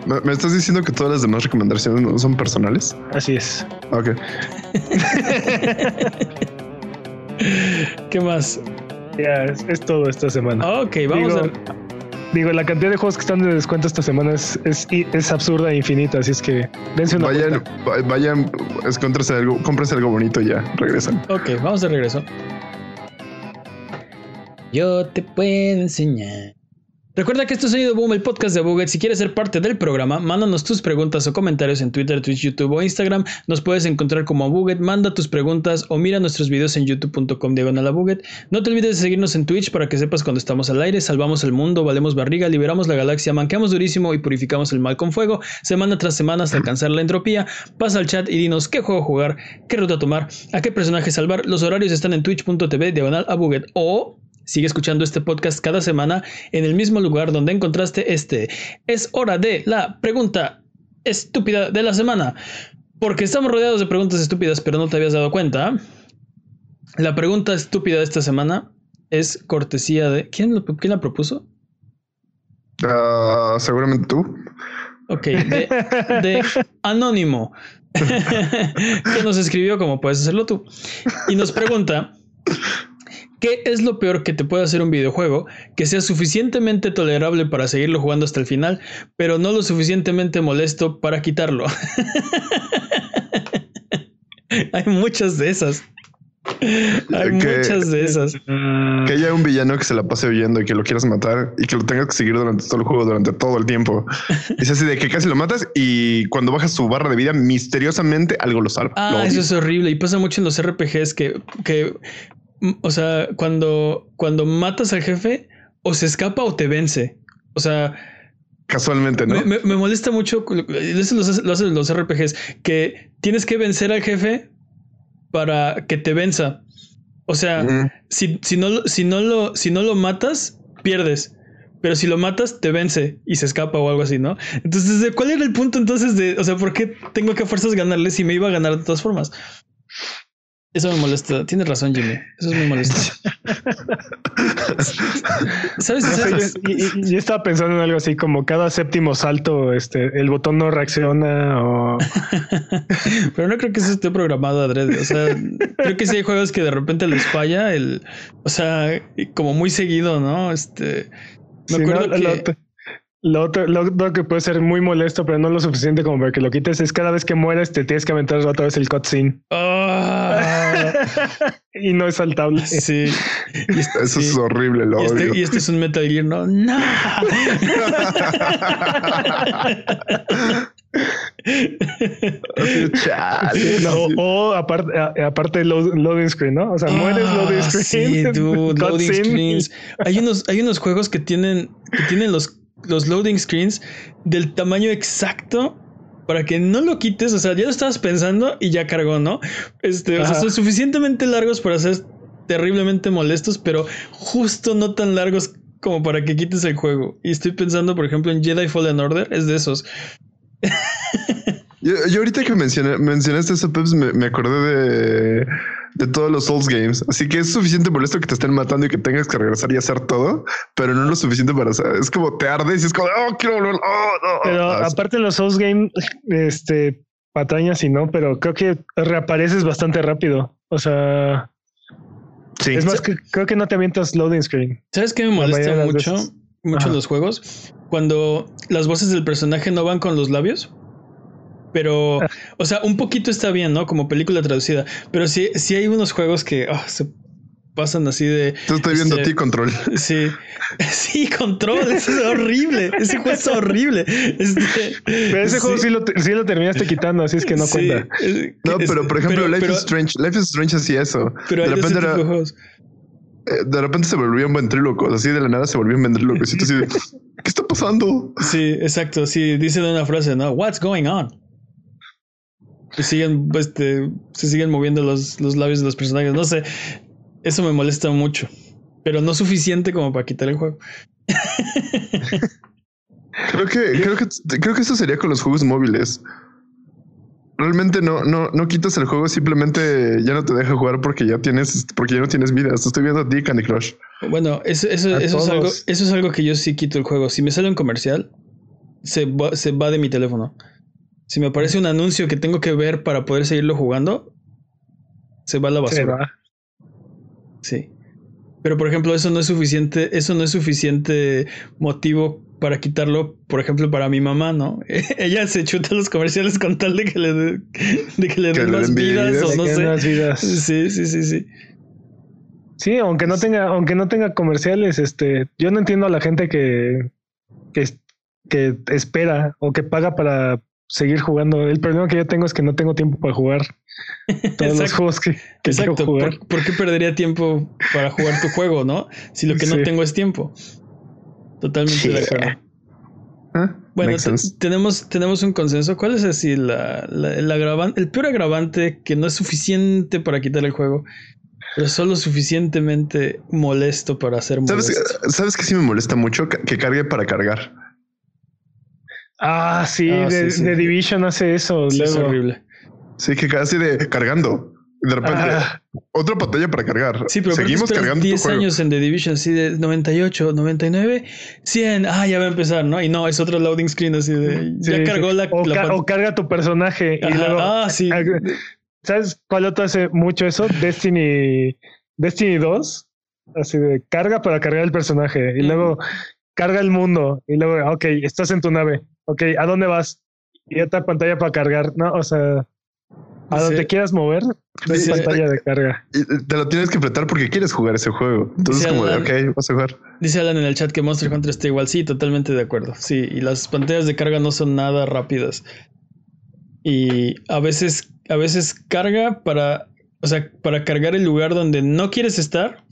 ¿Me, estás diciendo que todas las demás recomendaciones no son personales? Así es. Ok. ¿Qué más? Ya, es, es todo esta semana. Ok, vamos Digo, a. Digo, la cantidad de juegos que están de descuento esta semana es, es, es absurda e infinita, así es que dense una Vayan, vuelta. vayan, algo, cómprense algo bonito y ya, regresan. Ok, vamos de regreso. Yo te puedo enseñar. Recuerda que esto es Sonido Boom, el podcast de Buget. Si quieres ser parte del programa, mándanos tus preguntas o comentarios en Twitter, Twitch, YouTube o Instagram. Nos puedes encontrar como Buget. Manda tus preguntas o mira nuestros videos en youtube.com diagonal Buget. No te olvides de seguirnos en Twitch para que sepas cuando estamos al aire. Salvamos el mundo, valemos barriga, liberamos la galaxia, manqueamos durísimo y purificamos el mal con fuego. Semana tras semana hasta alcanzar la entropía. Pasa al chat y dinos qué juego jugar, qué ruta tomar, a qué personaje salvar. Los horarios están en twitch.tv diagonal a Buget o Sigue escuchando este podcast cada semana en el mismo lugar donde encontraste este. Es hora de la pregunta estúpida de la semana. Porque estamos rodeados de preguntas estúpidas, pero no te habías dado cuenta. La pregunta estúpida de esta semana es cortesía de... ¿Quién, lo- quién la propuso? Ah, seguramente tú. Ok, de, de Anónimo, que nos escribió como puedes hacerlo tú. Y nos pregunta, ¿qué es lo peor que te puede hacer un videojuego que sea suficientemente tolerable para seguirlo jugando hasta el final, pero no lo suficientemente molesto para quitarlo? Hay muchas de esas. Hay Que- muchas de esas. Que haya un villano que se la pase oyendo y que lo quieras matar y que lo tengas que seguir durante todo el juego, durante todo el tiempo. Es así de que casi lo matas y cuando bajas su barra de vida, misteriosamente algo lo salva. Ah, eso es horrible. Y pasa mucho en los RPGs que, que o sea, cuando, cuando matas al jefe, o se escapa o te vence. O sea, Casualmente, ¿no? me, molesta mucho. Eso lo hace- lo hacen los RPGs, que tienes que vencer al jefe para que te venza. O sea, si, si, no, lo- si, no lo, si no lo matas, pierdes. Pero si lo matas, te vence y se escapa o algo así, ¿no? Entonces, ¿de ¿cuál era el punto entonces de, o sea, por qué tengo que a fuerzas ganarle si me iba a ganar de todas formas? Eso me molesta. Tienes razón, Jimmy. Eso es muy molesto. ¿Sabes? no sé, ¿Sabes? yo, yo- yo estaba pensando en algo así como cada séptimo salto, este, el botón no reacciona o Pero no creo que eso esté programado adrede. O sea, creo que sí hay juegos que de repente les falla el, o sea, como muy seguido, ¿no? Este, me Sí, acuerdo no, que lo, otro- lo otro, que puede ser muy molesto, pero no lo suficiente como para que lo quites, es cada vez que mueres te tienes que aventar otra vez el cutscene. Ah, y no es saltable. sí. Y este, Eso es horrible, lo Y este, odio. y este es un Metal Gear, no, no. Así, chale, No, sí. o aparte, a- aparte load- loading screen, ¿no? O sea, mueres Ah, loading screen. Sí, dude, loading screens. Hay unos, hay unos juegos que tienen, que tienen los, los loading screens del tamaño exacto para que no lo quites. O sea, ya lo estabas pensando y ya cargó, ¿no? Este, o sea, son suficientemente largos para ser terriblemente molestos, pero justo no tan largos como para que quites el juego. Y estoy pensando, por ejemplo, en Jedi Fallen Order, es de esos. Yo, yo ahorita que mencioné, mencionaste eso, Peps, me, me acordé de, de todos los Souls Games. Así que es suficiente molesto que te estén matando y que tengas que regresar y hacer todo, pero no lo suficiente para hacer. Es como te ardes y es como, oh, quiero volver. Oh, no. Pero Ah, aparte de los Souls Game, este, patrañas y no, pero creo que reapareces bastante rápido. O sea, sí. es más que creo que no te avientas loading screen. ¿Sabes qué me molesta mucho? veces. Mucho en los juegos. Cuando las voces del personaje no van con los labios. Pero, o sea, un poquito está bien, ¿no? Como película traducida. Pero sí, sí hay unos juegos que ah, se- pasan así de. Tú estoy viendo este, a ti, control. Sí, sí, control. Eso es horrible. Ese juego es horrible. Este, Pero ese juego sí lo, sí lo terminaste quitando, así es que no sí, cuenta. es- No, pero por ejemplo, Life pero- is Strange. Life is Strange hacía eso. Pero de hay de ese repente tipo era- de juegos. eh, de repente se volvían ventrílocos, así de la nada se volvían ventrílocos. Y tú así de, ¿qué está pasando? Sí, exacto. Sí, dicen una frase, ¿no? What's going on? Siguen, este, se siguen moviendo los, los labios de los personajes. No sé. Eso me molesta mucho. Pero no suficiente como para quitar el juego. Creo que, creo que, creo que eso sería con los juegos móviles. Realmente no, no, no quitas el juego, simplemente ya no te deja jugar porque ya tienes, porque ya no tienes vidas. Te estoy viendo a ti, Candy Crush. Bueno, eso, eso, eso, es algo, eso es algo que yo sí quito el juego. Si me sale un comercial, se va, se va de mi teléfono. Si me aparece un anuncio que tengo que ver para poder seguirlo jugando, se va a la Se basura. va. Sí. Pero por ejemplo, eso no es suficiente, eso no es suficiente motivo para quitarlo, por ejemplo, para mi mamá, ¿no? Ella se chuta los comerciales con tal de que le, de, de que le Que den den vidas vidas. o no sé. vidas. Sí, sí, sí, sí. Sí, aunque no tenga, aunque no tenga comerciales, este, yo no entiendo a la gente que, que, que espera o que paga para seguir jugando. El problema que yo tengo es que no tengo tiempo para jugar todos los Exacto. juegos que, que quiero Exacto. jugar. ¿Por, por qué perdería tiempo para jugar tu juego, no? Si lo que no Sí. tengo es tiempo. Totalmente de Yeah. acuerdo. Ah, Bueno, te- tenemos, tenemos un consenso. ¿Cuál es así la, la- el, agravan- el peor agravante que no es suficiente para quitar el juego, pero solo suficientemente molesto para ¿Sabes, molesto? ¿Sabes que sí me molesta mucho? Que, que cargue para cargar. Ah, sí, Ah, de, sí, sí. de Division hace eso. Sí, es horrible. Sí, que casi de cargando. De repente, Ah. otra pantalla para cargar. Sí, pero seguimos cargando tu 10 juego. años en The Division, así de 98, 99, 100. Ah, ya va a empezar, ¿no? Y no, es otro loading screen así de. Sí, ya sí. cargó la. o, la ca- pan- o carga tu personaje y luego. ah, sí. ¿Sabes cuál otro hace mucho eso? Destiny, Destiny 2. Así de carga para cargar el personaje y Mm. luego carga el mundo y luego, ok, estás en tu nave. Ok, ¿a dónde vas? Y otra pantalla para cargar. No, o sea, a Sí. donde quieras mover, Sí. pantalla de carga. Y te lo tienes que apretar porque quieres jugar ese juego. Entonces, Sí, como de, Alan. ok, vas a jugar. Dice Alan en el chat que Monster Hunter está igual. Sí, totalmente de acuerdo. Sí, y las pantallas de carga no son nada rápidas. Y a veces, a veces carga para, o sea, para cargar el lugar donde no quieres estar.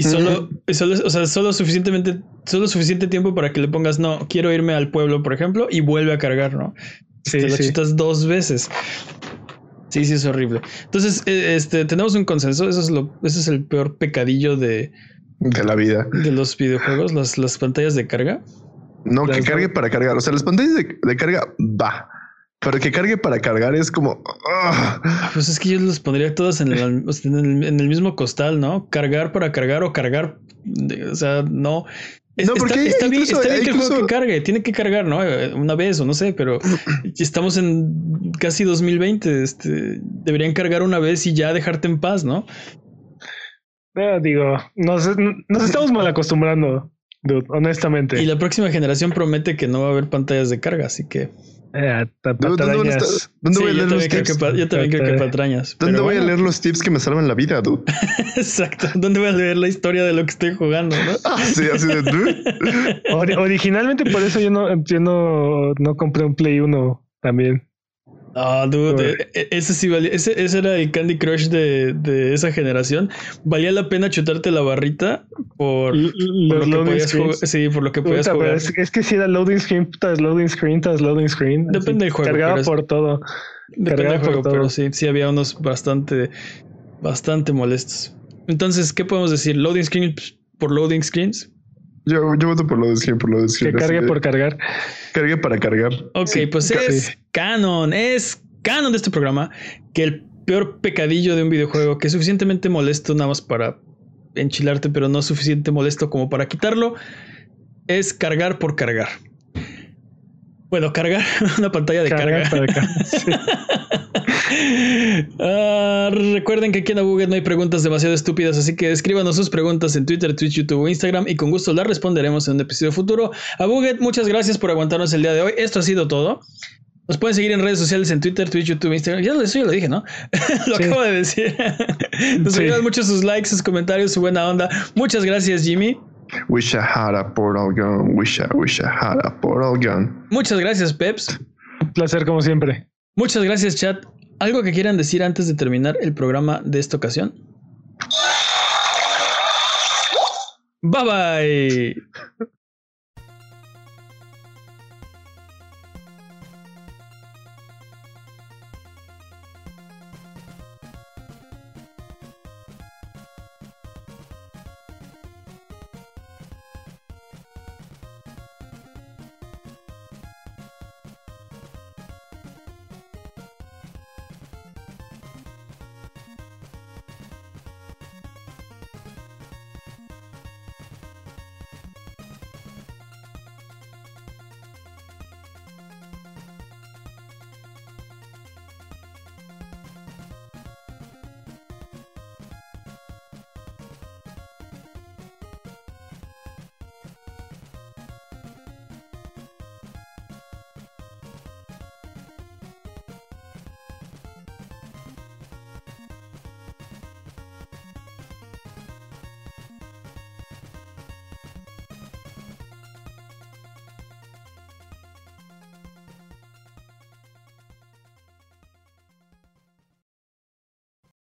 Y solo, solo, o sea, solo suficientemente, solo suficiente tiempo para que le pongas, no, quiero irme al pueblo, por ejemplo, y vuelve a cargar, ¿no? Sí, Te lo sí. chutas dos veces. Sí, sí, es horrible. Entonces, eh, este, tenemos un consenso. Eso es lo, ese es el peor pecadillo de, De la vida. de los videojuegos, las, las pantallas de carga. No, que cargue para cargar. O sea, las pantallas de, de carga va. Pero que cargue para cargar es como. ah. Pues es que yo los pondría todas en el, o sea, en el, en el mismo costal, ¿no? Cargar para cargar o cargar. o sea, no. Es- No, porque está, bien, incluso- está bien que el juego que cargue, tiene que cargar, ¿no? Una vez o no sé, pero estamos en casi 2020. Este, deberían cargar una vez y ya dejarte en paz, ¿no? Eh, digo, nos, nos estamos mal acostumbrando, dude, honestamente. Y la próxima generación promete que no va a haber pantallas de carga, así que. Eh, ¿Dónde, voy a yo leer los también, creo que, tips? yo también creo que patrañas. ¿Dónde voy a leer los tips que me salvan la vida, dude? Exacto. ¿Dónde voy a leer la historia de lo que estoy jugando, no? Ah, sí, así de. dude. Originalmente por eso yo no, yo no, no compré un Play 1 también. Ah, dude, Por- e- e- ese sí valía, ese, ese era el Candy Crush de, de esa generación. Valía la pena chutarte la barrita por, L- por los lo que loading podías jugar. screens. Sí, por lo que podías Puta, jugar. es, es que si era loading screen tras loading screen tras loading screen. así, Depende del juego, Cargaba es- por todo. Depende cargaba del juego, por pero todo. sí, sí había unos bastante, bastante molestos. Entonces, ¿qué podemos decir? Loading screen pues, por loading screens. Yo, yo voto por lo de screen, por lo de Que screen. así cargue por cargar. Cargue para cargar. Ok, Sí, pues es sí. Canon, es canon de este programa que el peor pecadillo de un videojuego que es suficientemente molesto nada más para enchilarte, pero no suficiente molesto como para quitarlo, es cargar por cargar. Bueno, cargar una pantalla de Cargar carga. para cargar. Sí. Ah, recuerden que aquí en Abuget no hay preguntas demasiado estúpidas, así que escríbanos sus preguntas en Twitter, Twitch, YouTube o Instagram y con gusto las responderemos en un episodio futuro. Abuget, muchas gracias por aguantarnos el día de hoy. Esto ha sido todo. Nos pueden seguir en redes sociales, en Twitter, Twitch, YouTube, Instagram. Ya eso ya lo dije, ¿no? lo acabo de decir. Nos sí. ayudan mucho sus likes, sus comentarios, su buena onda. Muchas gracias, Jimmy. Wish I had a portal gun. Wish I, wish I had a portal gun. Muchas gracias, Peps. Un placer, como siempre. Muchas gracias, chat. ¿Algo que quieran decir antes de terminar el programa de esta ocasión? Bye bye.